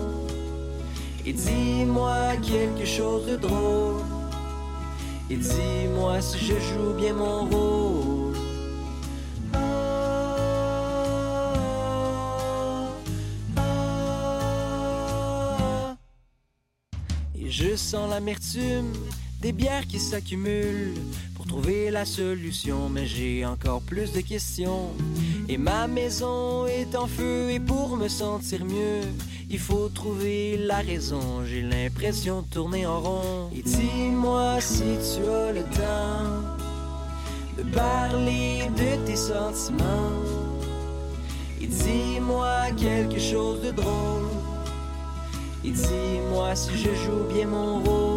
Et dis-moi quelque chose de drôle. Et dis-moi si je joue bien mon rôle. Je sens l'amertume des bières qui s'accumulent pour trouver la solution, mais j'ai encore plus de questions. Et ma maison est en feu et pour me sentir mieux, il faut trouver la raison. J'ai l'impression de tourner en rond. Et dis-moi si tu as le temps de parler de tes sentiments. Et dis-moi quelque chose de drôle. Dis-moi si je joue bien mon rôle.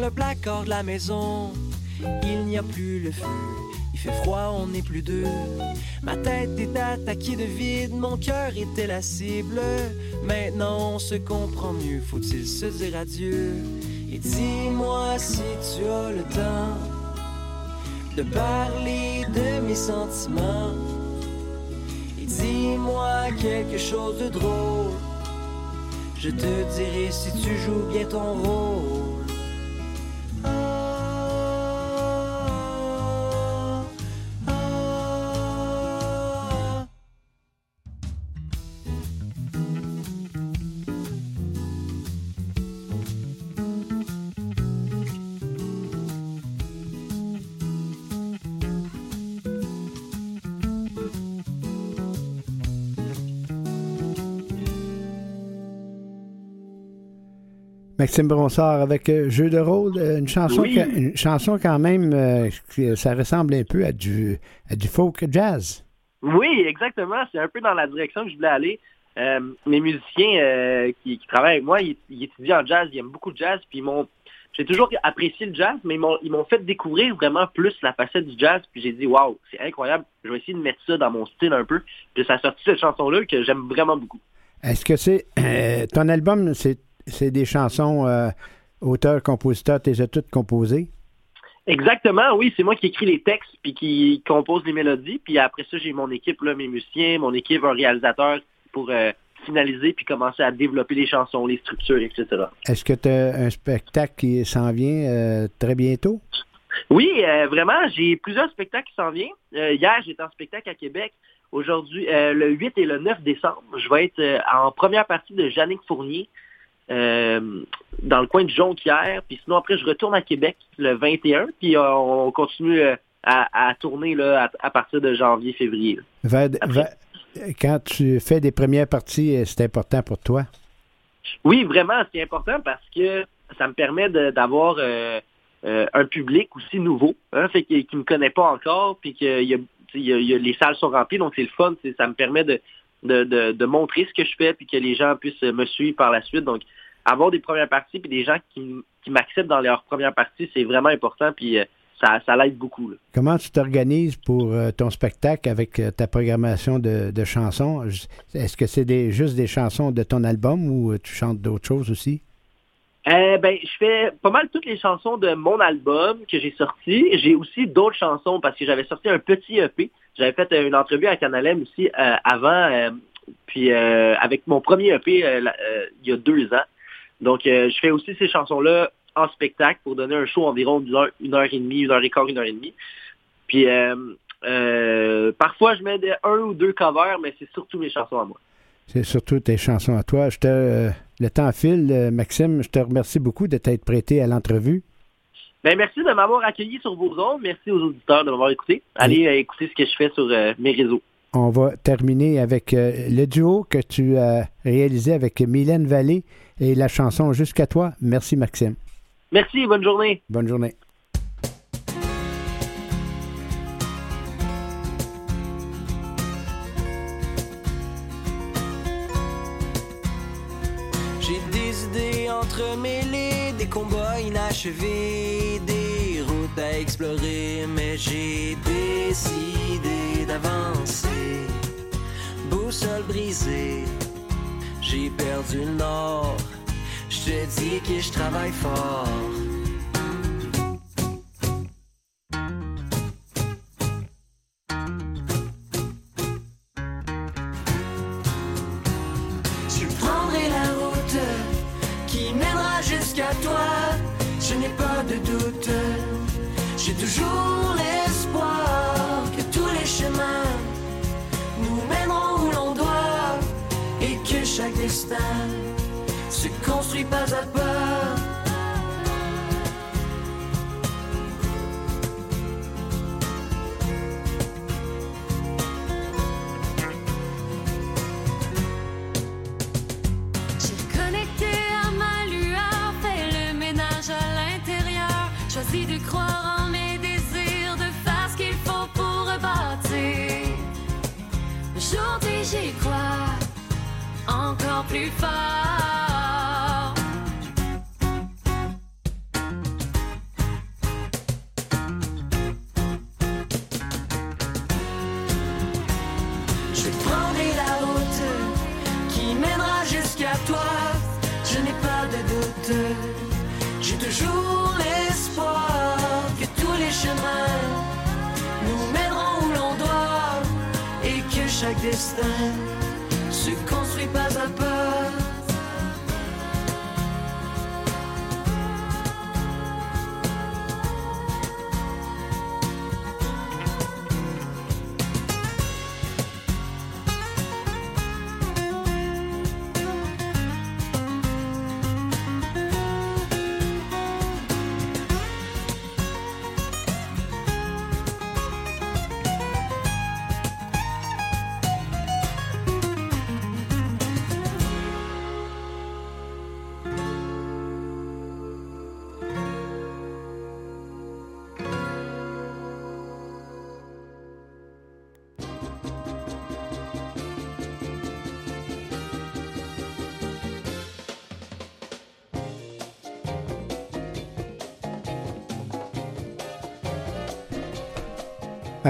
Le placard de la maison. Il n'y a plus le feu, il fait froid, on n'est plus deux. Ma tête est attaquée de vide, mon cœur était la cible. Maintenant on se comprend mieux, faut-il se dire adieu? Et dis-moi si tu as le temps de parler de mes sentiments. Et dis-moi quelque chose de drôle. Je te dirai si tu joues bien ton rôle. Maxime Bronsard avec euh, Jeu de rôle, euh, une chanson, Oui. une chanson quand même, euh, ça ressemble un peu à du, à du folk jazz. Oui, exactement. C'est un peu dans la direction que je voulais aller. Euh, mes musiciens euh, qui, qui travaillent avec moi, ils, ils étudient en jazz, ils aiment beaucoup le jazz, puis ils m'ont j'ai toujours apprécié le jazz, mais ils m'ont ils m'ont fait découvrir vraiment plus la facette du jazz, puis j'ai dit waouh, c'est incroyable, je vais essayer de mettre ça dans mon style un peu. Puis ça a sorti cette chanson-là que j'aime vraiment beaucoup. Est-ce que c'est euh, ton album, c'est c'est des chansons euh, auteur, compositeur, t'es toutes composées? Exactement, oui, c'est moi qui écris les textes puis qui compose les mélodies. Puis après ça, j'ai mon équipe, là, mes musiciens, mon équipe, un réalisateur pour euh, finaliser puis commencer à développer les chansons, les structures, etc. Est-ce que tu as un spectacle qui s'en vient euh, très bientôt? Oui, euh, vraiment, j'ai plusieurs spectacles qui s'en viennent. Euh, hier, j'étais en spectacle à Québec. Aujourd'hui, le 8 et le 9 décembre, je vais être en première partie de Jannick Fournier euh, dans le coin de Jonquière. Puis sinon, après, je retourne à Québec le 21. Puis euh, on continue euh, à, à tourner là, à, à partir de janvier, février. là. Vers- vers- quand tu fais des premières parties, c'est important pour toi? Oui, vraiment, c'est important parce que ça me permet d'avoir euh, euh, un public aussi nouveau, hein, fait qui ne me connaît pas encore, puis que il y a, tu sais, il y a- il y a- les salles sont remplies, donc c'est le fun. Ça me permet de, de, de, de montrer ce que je fais, puis que les gens puissent me suivre par la suite. Donc, avoir des premières parties, puis des gens qui, m- qui m'acceptent dans leurs premières parties, c'est vraiment important, puis euh, ça, ça l'aide beaucoup. là. Comment tu t'organises pour euh, ton spectacle avec euh, ta programmation de, de chansons? Est-ce que c'est des, juste des chansons de ton album ou tu chantes d'autres choses aussi? Euh, ben, je fais pas mal toutes les chansons de mon album que j'ai sorti. J'ai aussi d'autres chansons parce que j'avais sorti un petit EP. J'avais fait une entrevue à Canalem aussi euh, avant, euh, puis avec mon premier EP il y a deux ans. Donc, euh, je fais aussi ces chansons-là en spectacle pour donner un show environ d'une heure, une heure et demie, une heure et quart, une heure et demie. Puis, euh, euh, parfois, je mets des, un ou deux covers, mais c'est surtout mes chansons à moi. C'est surtout tes chansons à toi. Je te, euh, le temps file, Maxime. Je te remercie beaucoup de t'être prêté à l'entrevue. Ben, merci de m'avoir accueilli sur vos ondes. Merci aux auditeurs de m'avoir écouté. Allez écouter ce que je fais sur mes réseaux. On va terminer avec le duo que tu as réalisé avec Mylène Vallée et la chanson Jusqu'à toi. Merci, Maxime. Merci, bonne journée. Bonne journée. J'ai des idées entremêlées, des combats inachevés, des routes à explorer, mais j'ai décidé d'avancer. Boussole brisée, j'ai perdu le nord. Je te dis que je travaille fort.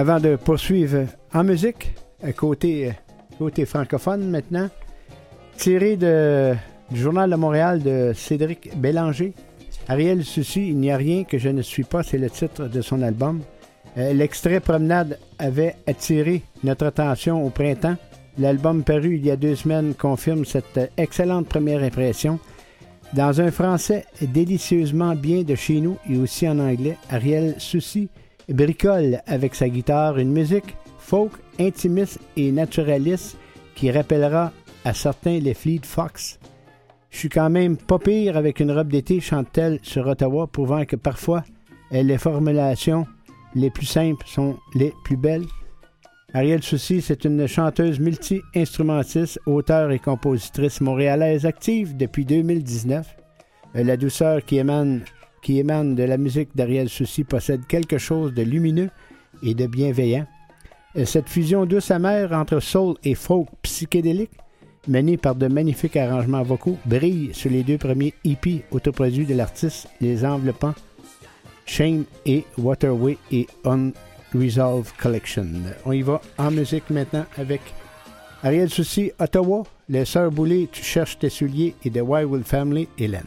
Avant de poursuivre en musique, euh, côté, euh, côté francophone maintenant, tiré du Journal de Montréal de Cédric Bélanger, Ariel Soucy, Il n'y a rien que je ne suis pas, c'est le titre de son album. Euh, L'extrait Promenade avait attiré notre attention au printemps. L'album paru il y a deux semaines confirme cette excellente première impression. Dans un français délicieusement bien de chez nous et aussi en anglais, Ariel Soucy bricole avec sa guitare une musique folk, intimiste et naturaliste qui rappellera à certains les Fleet Fox. Je suis quand même pas pire avec une robe d'été, chante-t-elle sur Ottawa, prouvant que parfois les formulations les plus simples sont les plus belles. Ariel Soucy, c'est une chanteuse multi-instrumentiste, auteure et compositrice montréalaise active depuis 2019. Euh, La douceur qui émane, qui émane de la musique d'Ariel Soucy possède quelque chose de lumineux et de bienveillant. Euh, Cette fusion douce amère entre soul et folk psychédélique, menée par de magnifiques arrangements vocaux, brille sur les deux premiers EP autoproduits de l'artiste, les enveloppants Shame et Waterway et Unresolved Collection. On y va en musique maintenant avec Ariel Soucy, Ottawa, Les Sœurs Boulay, Tu cherches tes souliers et The Wildwood Family, Hélène.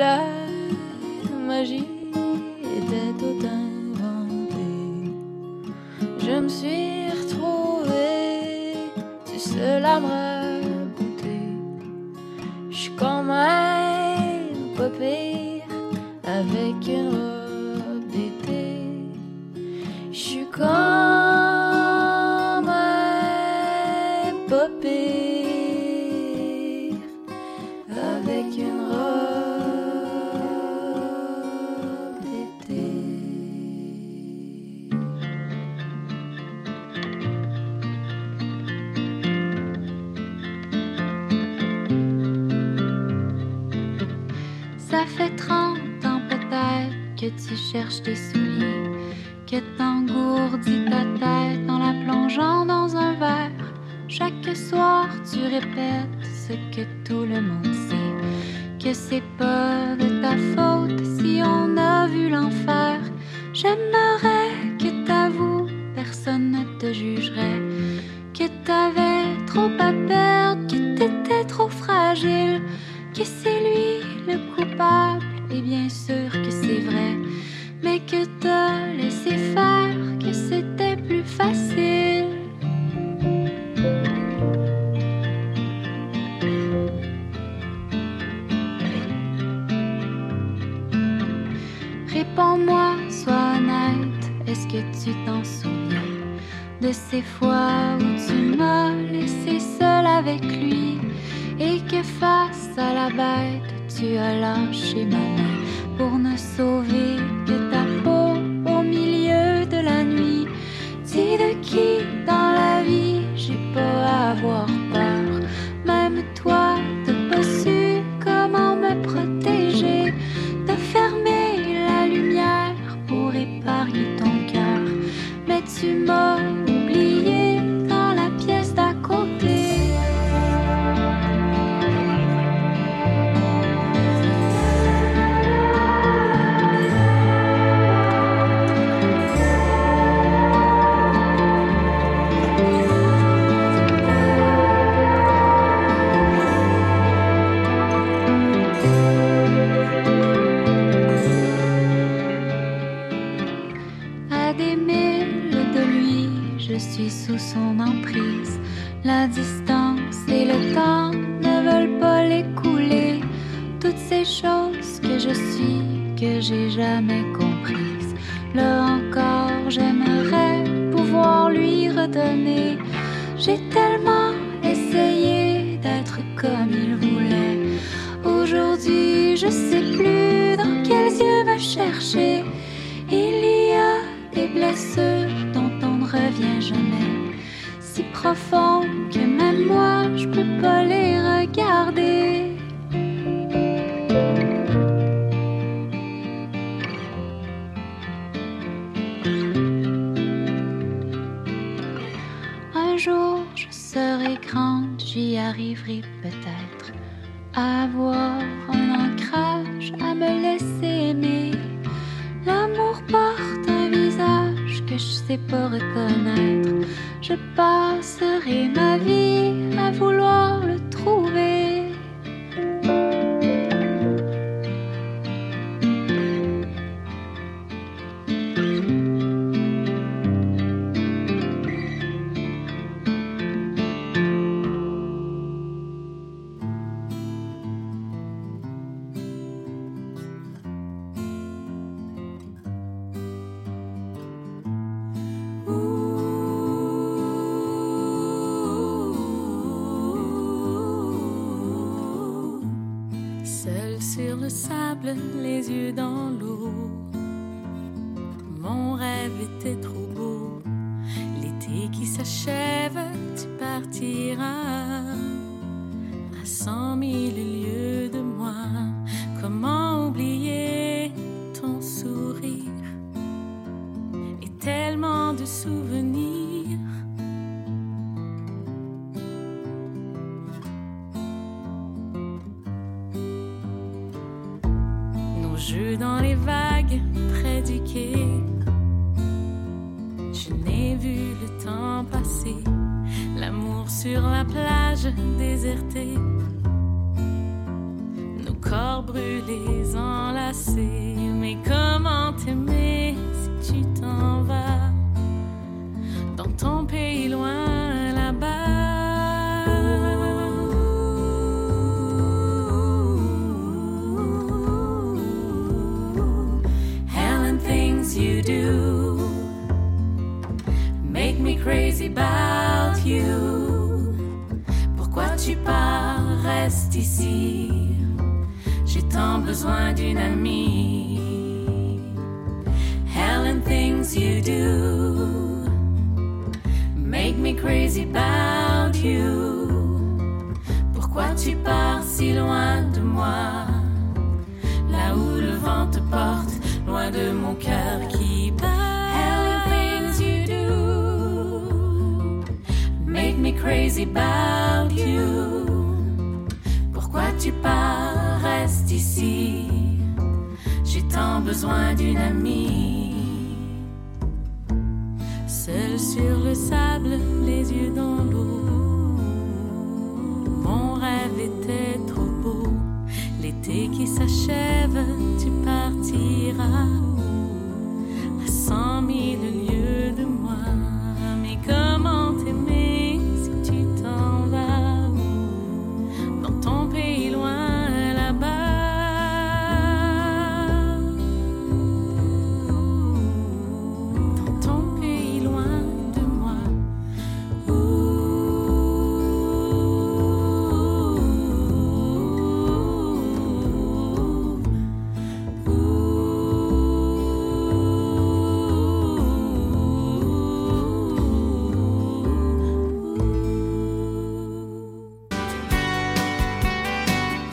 la magie. peut-être avoir un ancrage à me laisser aimer. L'amour porte un visage que je sais pas reconnaître. Je passerai ma vie à vouloir le trouver.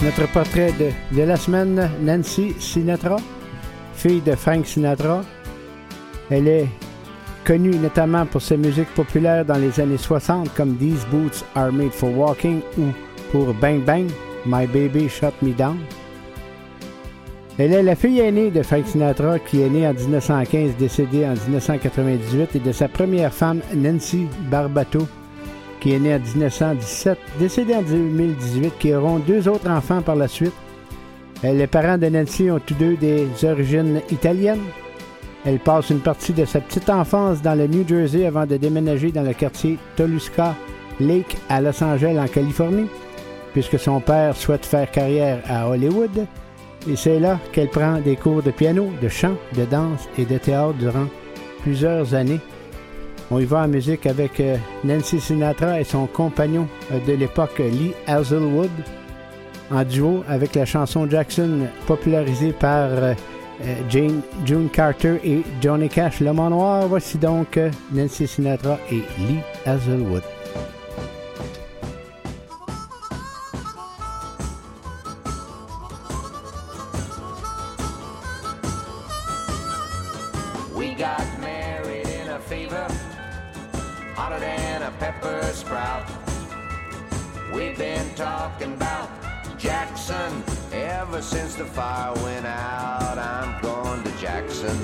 Notre portrait de, de la semaine, Nancy Sinatra, fille de Frank Sinatra. Elle est connue notamment pour ses musiques populaires dans les années 60 comme These Boots Are Made for Walking ou pour Bang Bang, My Baby Shut Me Down. Elle est la fille aînée de Frank Sinatra qui est née en 1915, décédée en 1998 et de sa première femme Nancy Barbato est née en 1917, décédée en 2018, qui auront deux autres enfants par la suite. Euh, Les parents de Nancy ont tous deux des origines italiennes. Elle passe une partie de sa petite enfance dans le New Jersey avant de déménager dans le quartier Toluca Lake à Los Angeles, en Californie, puisque son père souhaite faire carrière à Hollywood. Et c'est là qu'elle prend des cours de piano, de chant, de danse et de théâtre durant plusieurs années. On y va en musique avec euh, Nancy Sinatra et son compagnon euh, de l'époque, Lee Hazelwood, en duo avec la chanson Jackson popularisée par euh, June Carter et Johnny Cash. Le Mont Noir, voici donc Nancy Sinatra et Lee Hazelwood. Ever since the fire went out. I'm going to Jackson.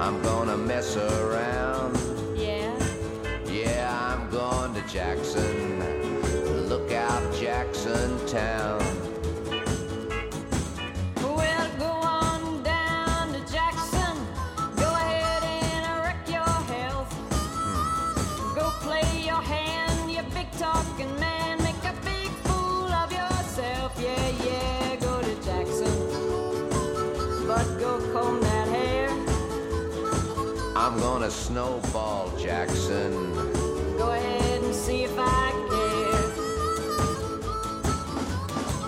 I'm gonna mess around. Yeah. Yeah, I'm going to Jackson. Look out, Jackson Town. Snowball Jackson. Go ahead and see if I care.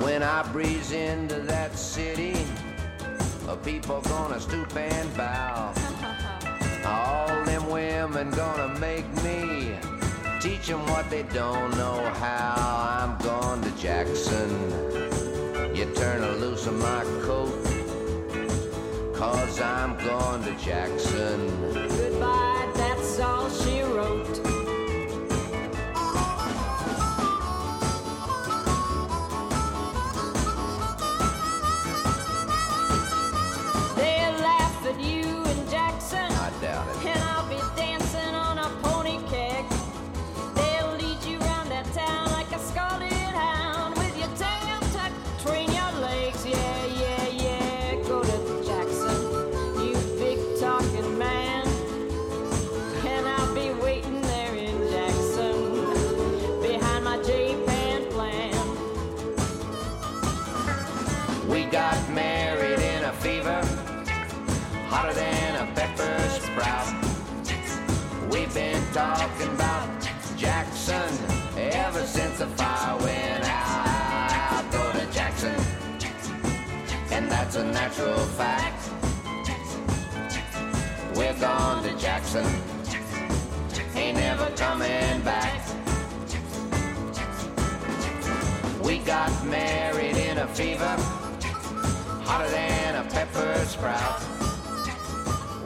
When I breeze into that city, uh, people gonna stoop and bow. [LAUGHS] All them women gonna make me teach them what they don't know how. I'm going to Jackson. You turn a loose of my coat, cause I'm going to Jackson all she talking about Jackson ever since the fire went out. Go to Jackson, and that's a natural fact. We're gone to Jackson, ain't never coming back. We got married in a fever, hotter than a pepper sprout.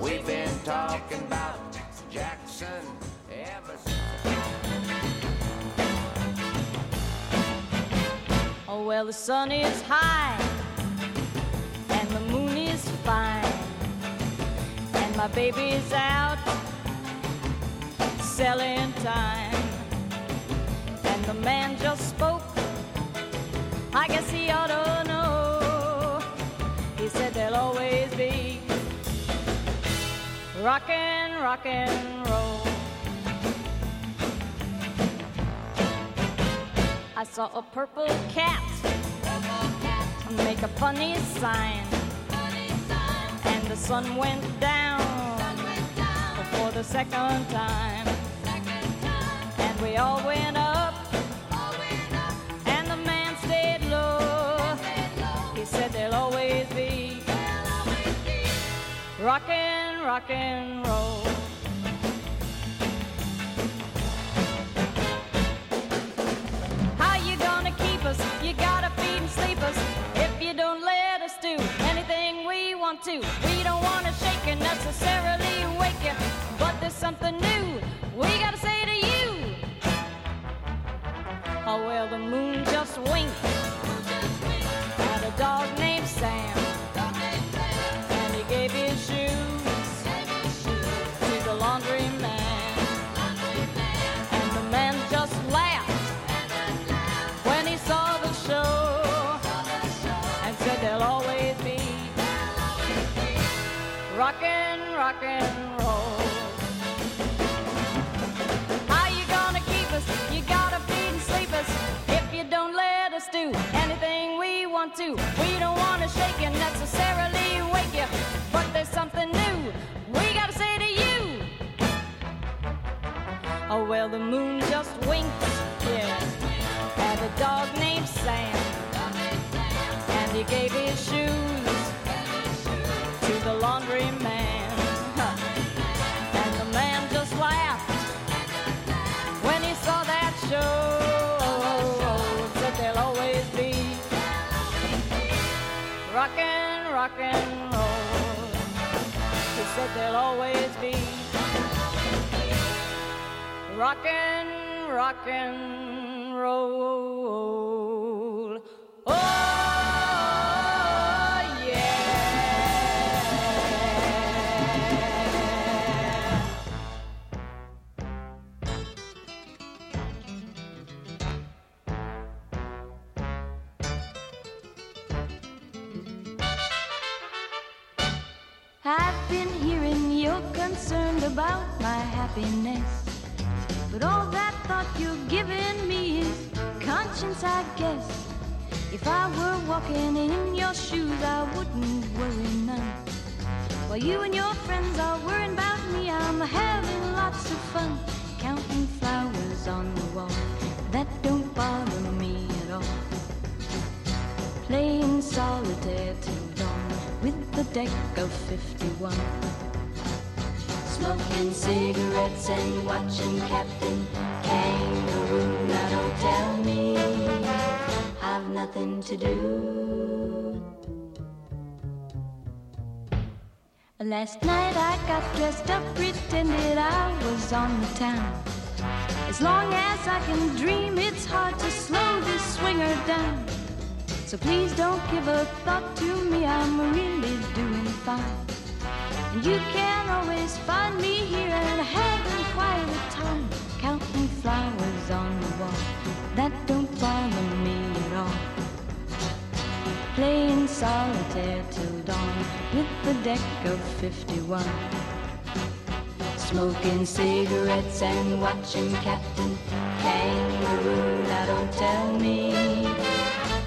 We've been talking about Jackson Oh, well, the sun is high and the moon is fine, and my baby's out selling time. And the man just spoke, I guess he ought to know. He said there'll always be rockin', rockin' I saw a purple cat make a funny sign, and the sun went down for the second time, and we all went up, and the man stayed low. He said there'll always be rockin', rockin' roll. To, we don't wanna shake and necessarily wake you. But there's something new we gotta say to you. Oh well, the moon just winked we don't wanna shake you, necessarily wake you. But there's something new. We gotta say to you. Oh well, the moon just winked, yeah, at a dog named Sam, rock and roll. He said there'll always be rock and rock and roll. Oh! Concerned about my happiness. But all that thought you're giving me is conscience, I guess. If I were walking in your shoes, I wouldn't worry none. While you and your friends are worrying about me, I'm having lots of fun. Counting flowers on the wall, that don't bother me at all. Playing solitaire till dawn with a deck of 51. Smoking cigarettes and watching Captain Kangaroo. Now don't tell me I've nothing to do. Last night I got dressed up, pretended I was on the town. As long as I can dream, it's hard to slow this swinger down. So please don't give a thought to me, I'm really doing fine. And you can always find me here and having quite a time. Counting flowers on the wall, that don't bother me at all. Playing solitaire till dawn with a deck of 51. Smoking cigarettes and watching Captain Kangaroo. Now don't tell me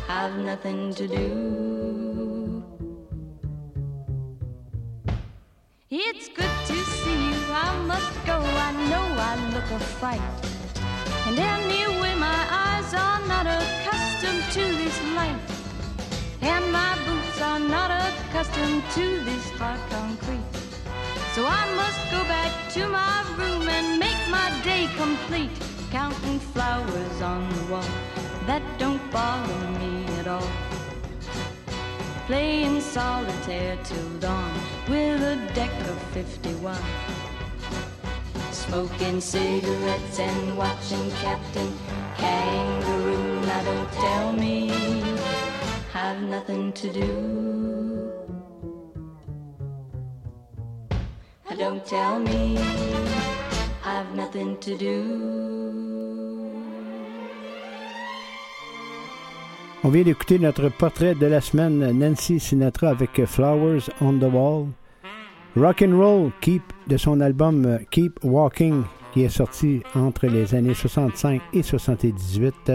I've nothing to do. It's good to see you. I must go. I know I look a fright. And anyway, my eyes are not accustomed to this light. And my boots are not accustomed to this hard concrete. So I must go back to my room and make my day complete. Counting flowers on the wall that don't bother me at all. Playing solitaire till dawn with a deck of 51. Smoking cigarettes and watching Captain Kangaroo. Now don't tell me I've nothing to do. Don't tell me I've nothing to do. On vient d'écouter notre portrait de la semaine, Nancy Sinatra avec Flowers on the Wall. Rock and Roll Keep de son album Keep Walking qui est sorti entre les années 65 et 78.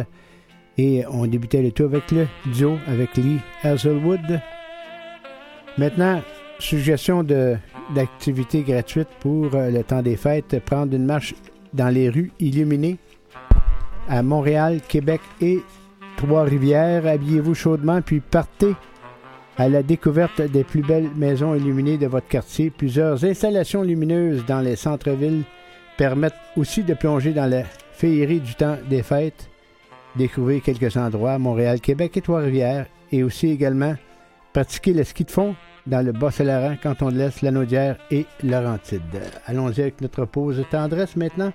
Et on débutait le tout avec le duo avec Lee Hazelwood. Maintenant, suggestion de d'activités gratuites pour euh, le temps des fêtes, prendre une marche dans les rues illuminées à Montréal, Québec et Trois-Rivières. Habillez-vous chaudement puis partez à la découverte des plus belles maisons illuminées de votre quartier. Plusieurs installations lumineuses dans les centres-villes permettent aussi de plonger dans la féerie du temps des fêtes. Découvrir quelques endroits, Montréal, Québec et Trois-Rivières, et aussi également pratiquer le ski de fond dans le Bas-Saint-Laurent, Canton de l'Est, Lanaudière et Laurentide. Allons-y avec notre pause de tendresse maintenant.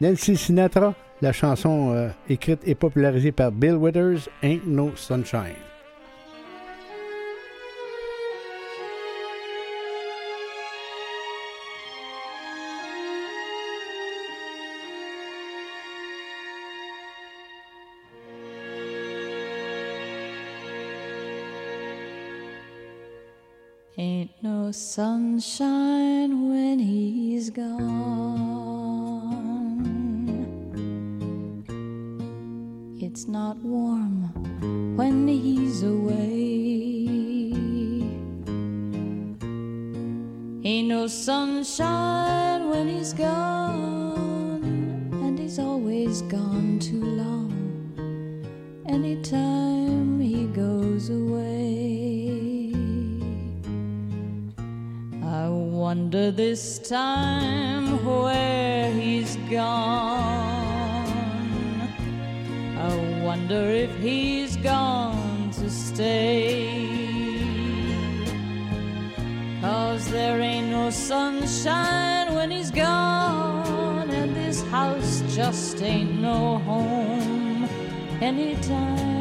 Nancy Sinatra, la chanson euh, écrite et popularisée par Bill Withers, Ain't No Sunshine. Ain't no sunshine when he's gone. It's not warm when he's away. Ain't no sunshine when he's gone, and he's always gone too long. Anytime he goes away. I wonder this time where he's gone. Wonder if he's gone to stay. Cause there ain't no sunshine when he's gone, and this house just ain't no home anytime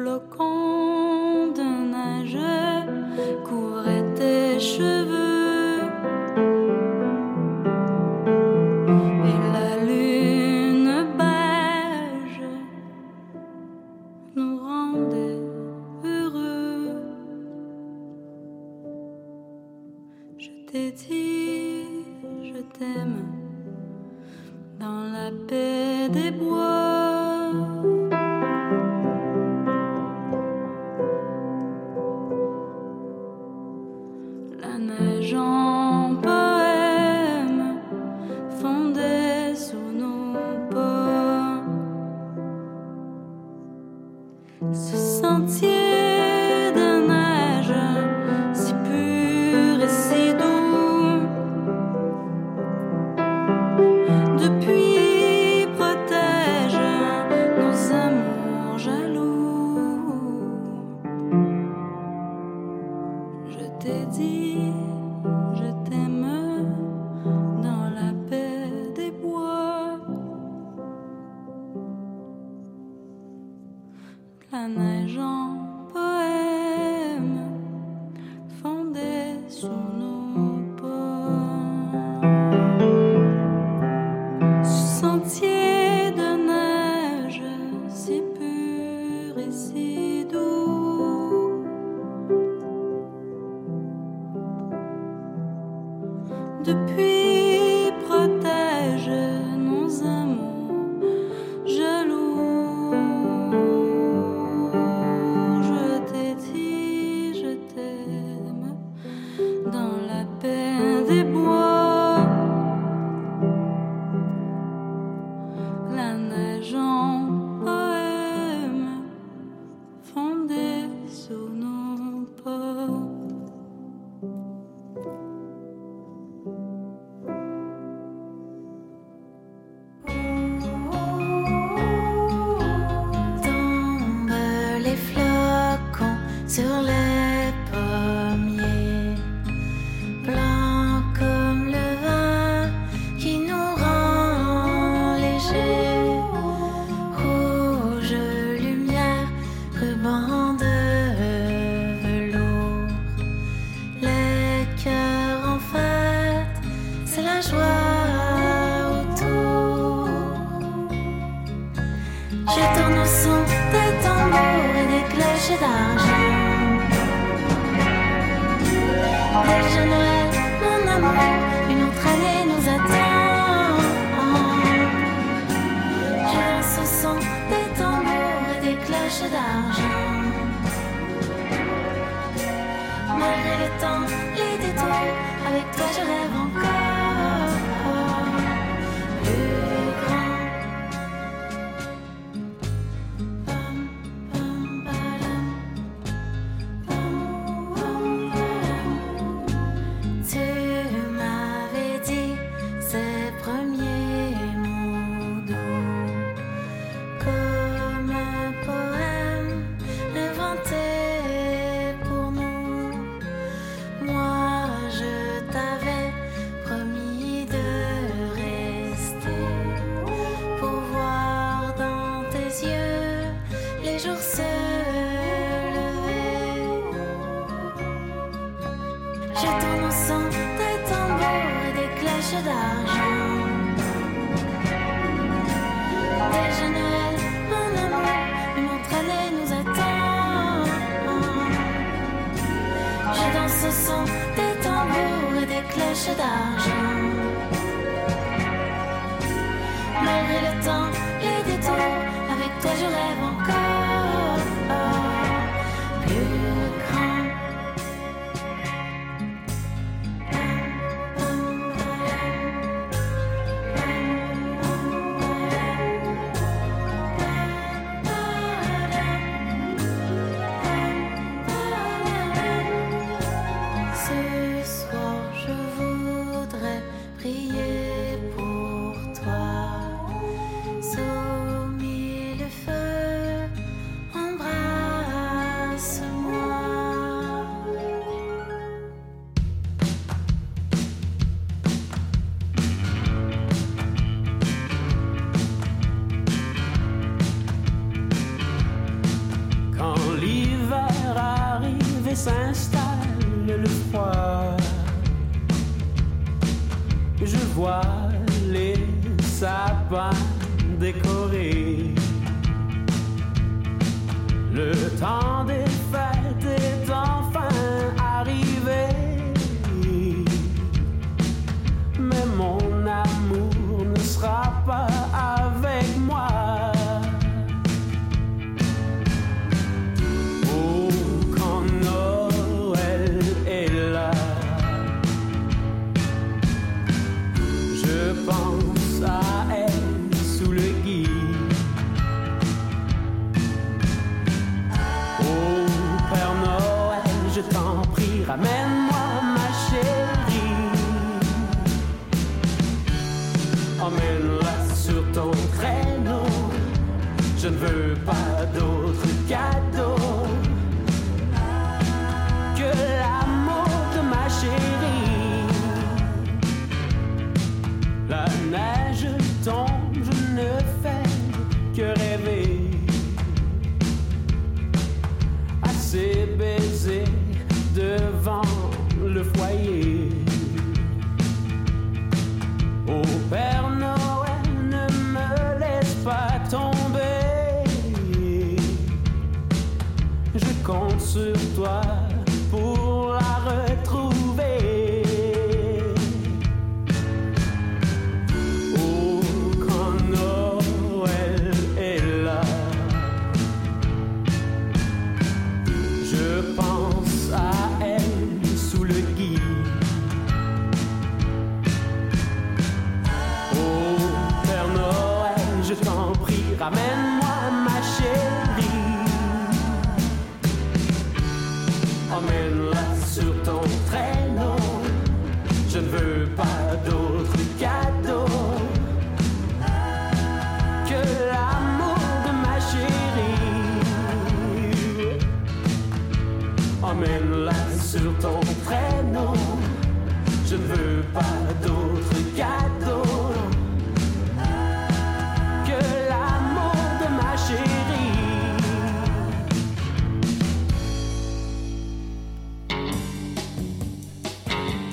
flocons de neige couvraient tes cheveux.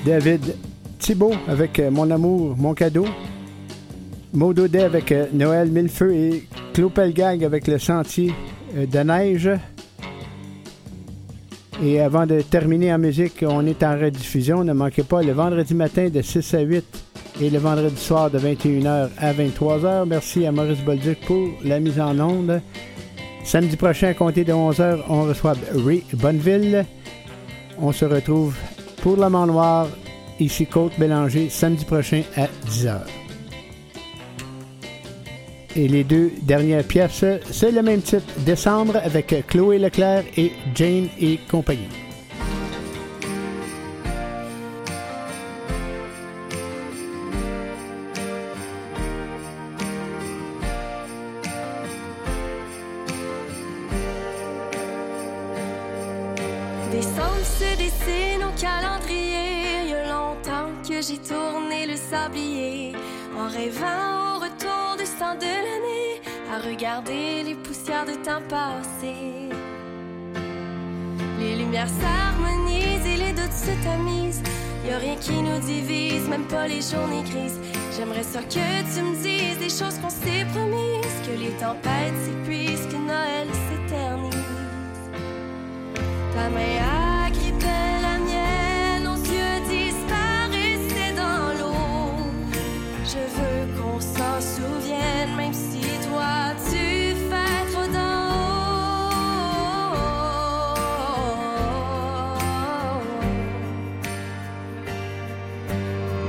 David Thibault avec euh, Mon amour, mon cadeau. Maud Audet avec euh, Noël Millefeu et Claude Pelgag avec Le Sentier euh, de neige. Et avant de terminer en musique, on est en rediffusion. Ne manquez pas le vendredi matin de 6 à 8 et le vendredi soir de 21h à 23h. Merci à Maurice Bolduc pour la mise en onde. Samedi prochain, à compter de 11h, on reçoit Ray Bonneville. On se retrouve pour la Mont Noire, ici Côte Bélanger, samedi prochain à 10h. Et les deux dernières pièces, c'est le même titre, Décembre, avec Chloé Leclerc et Jane et compagnie. Que j'ai tourné le sablier. En rêvant au retour du temps de l'année. À regarder les poussières de temps passé. Les lumières s'harmonisent et les doutes se tamisent. Y a rien qui nous divise, même pas les journées grises. J'aimerais ça que tu me dises des choses qu'on s'est promises. Que les tempêtes s'épuisent, que Noël s'éternise. Ta main Je veux qu'on s'en souvienne, même si toi tu fais trop d'en haut.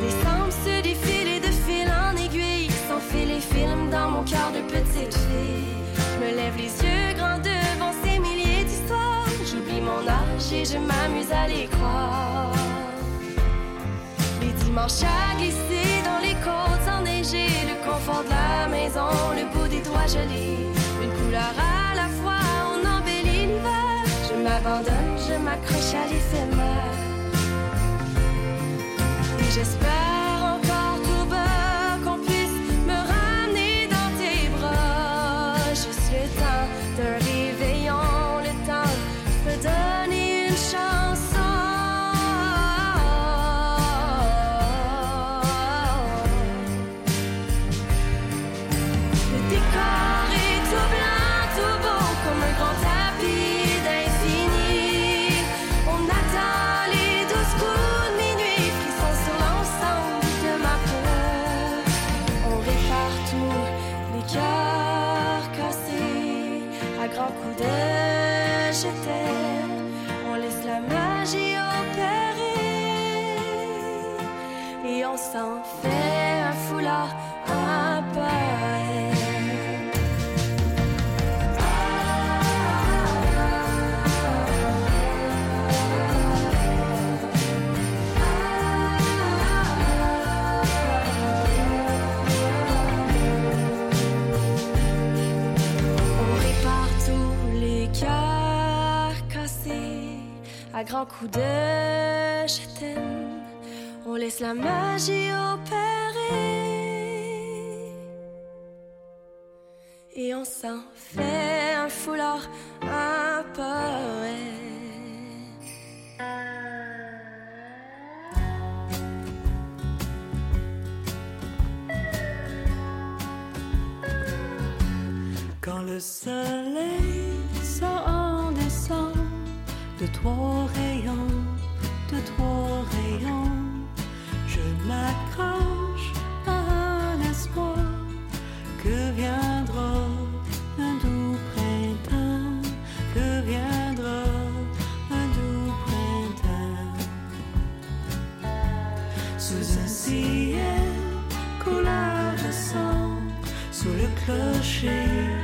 Décembre se défile et de fil en aiguille, s'enfile les films dans mon cœur de petite fille. Je me lève les yeux grands devant ces milliers d'histoires. J'oublie mon âge et je m'amuse à les croire. Les dimanches à glisser dans les côtes enneigées, le confort de la maison, le bout des doigts jolis. Une couleur à la fois, on embellit l'hiver. Je m'abandonne, je m'accroche à l'éphémère. J'espère grand coup de je t'aime, on laisse la magie opérer. Et on s'en fait un foulard. À grands coups de je. On laisse la magie opérer. Et on s'en fait un foulard, un poème. Quand le soleil de trois rayons, de trois rayons, je m'accroche à un espoir que viendra un doux printemps, que viendra un doux printemps. Sous un ciel couleur de sang, sous le clocher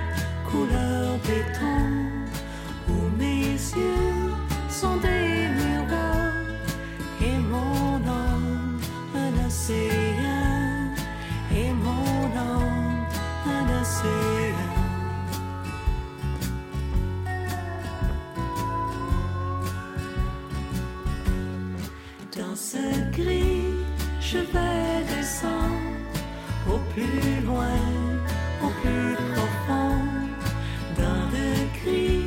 plus loin, au plus profond. Dans le gris,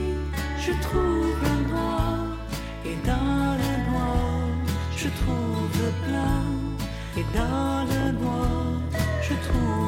je trouve le noir, et dans le noir, je trouve le blanc, et dans le noir, je trouve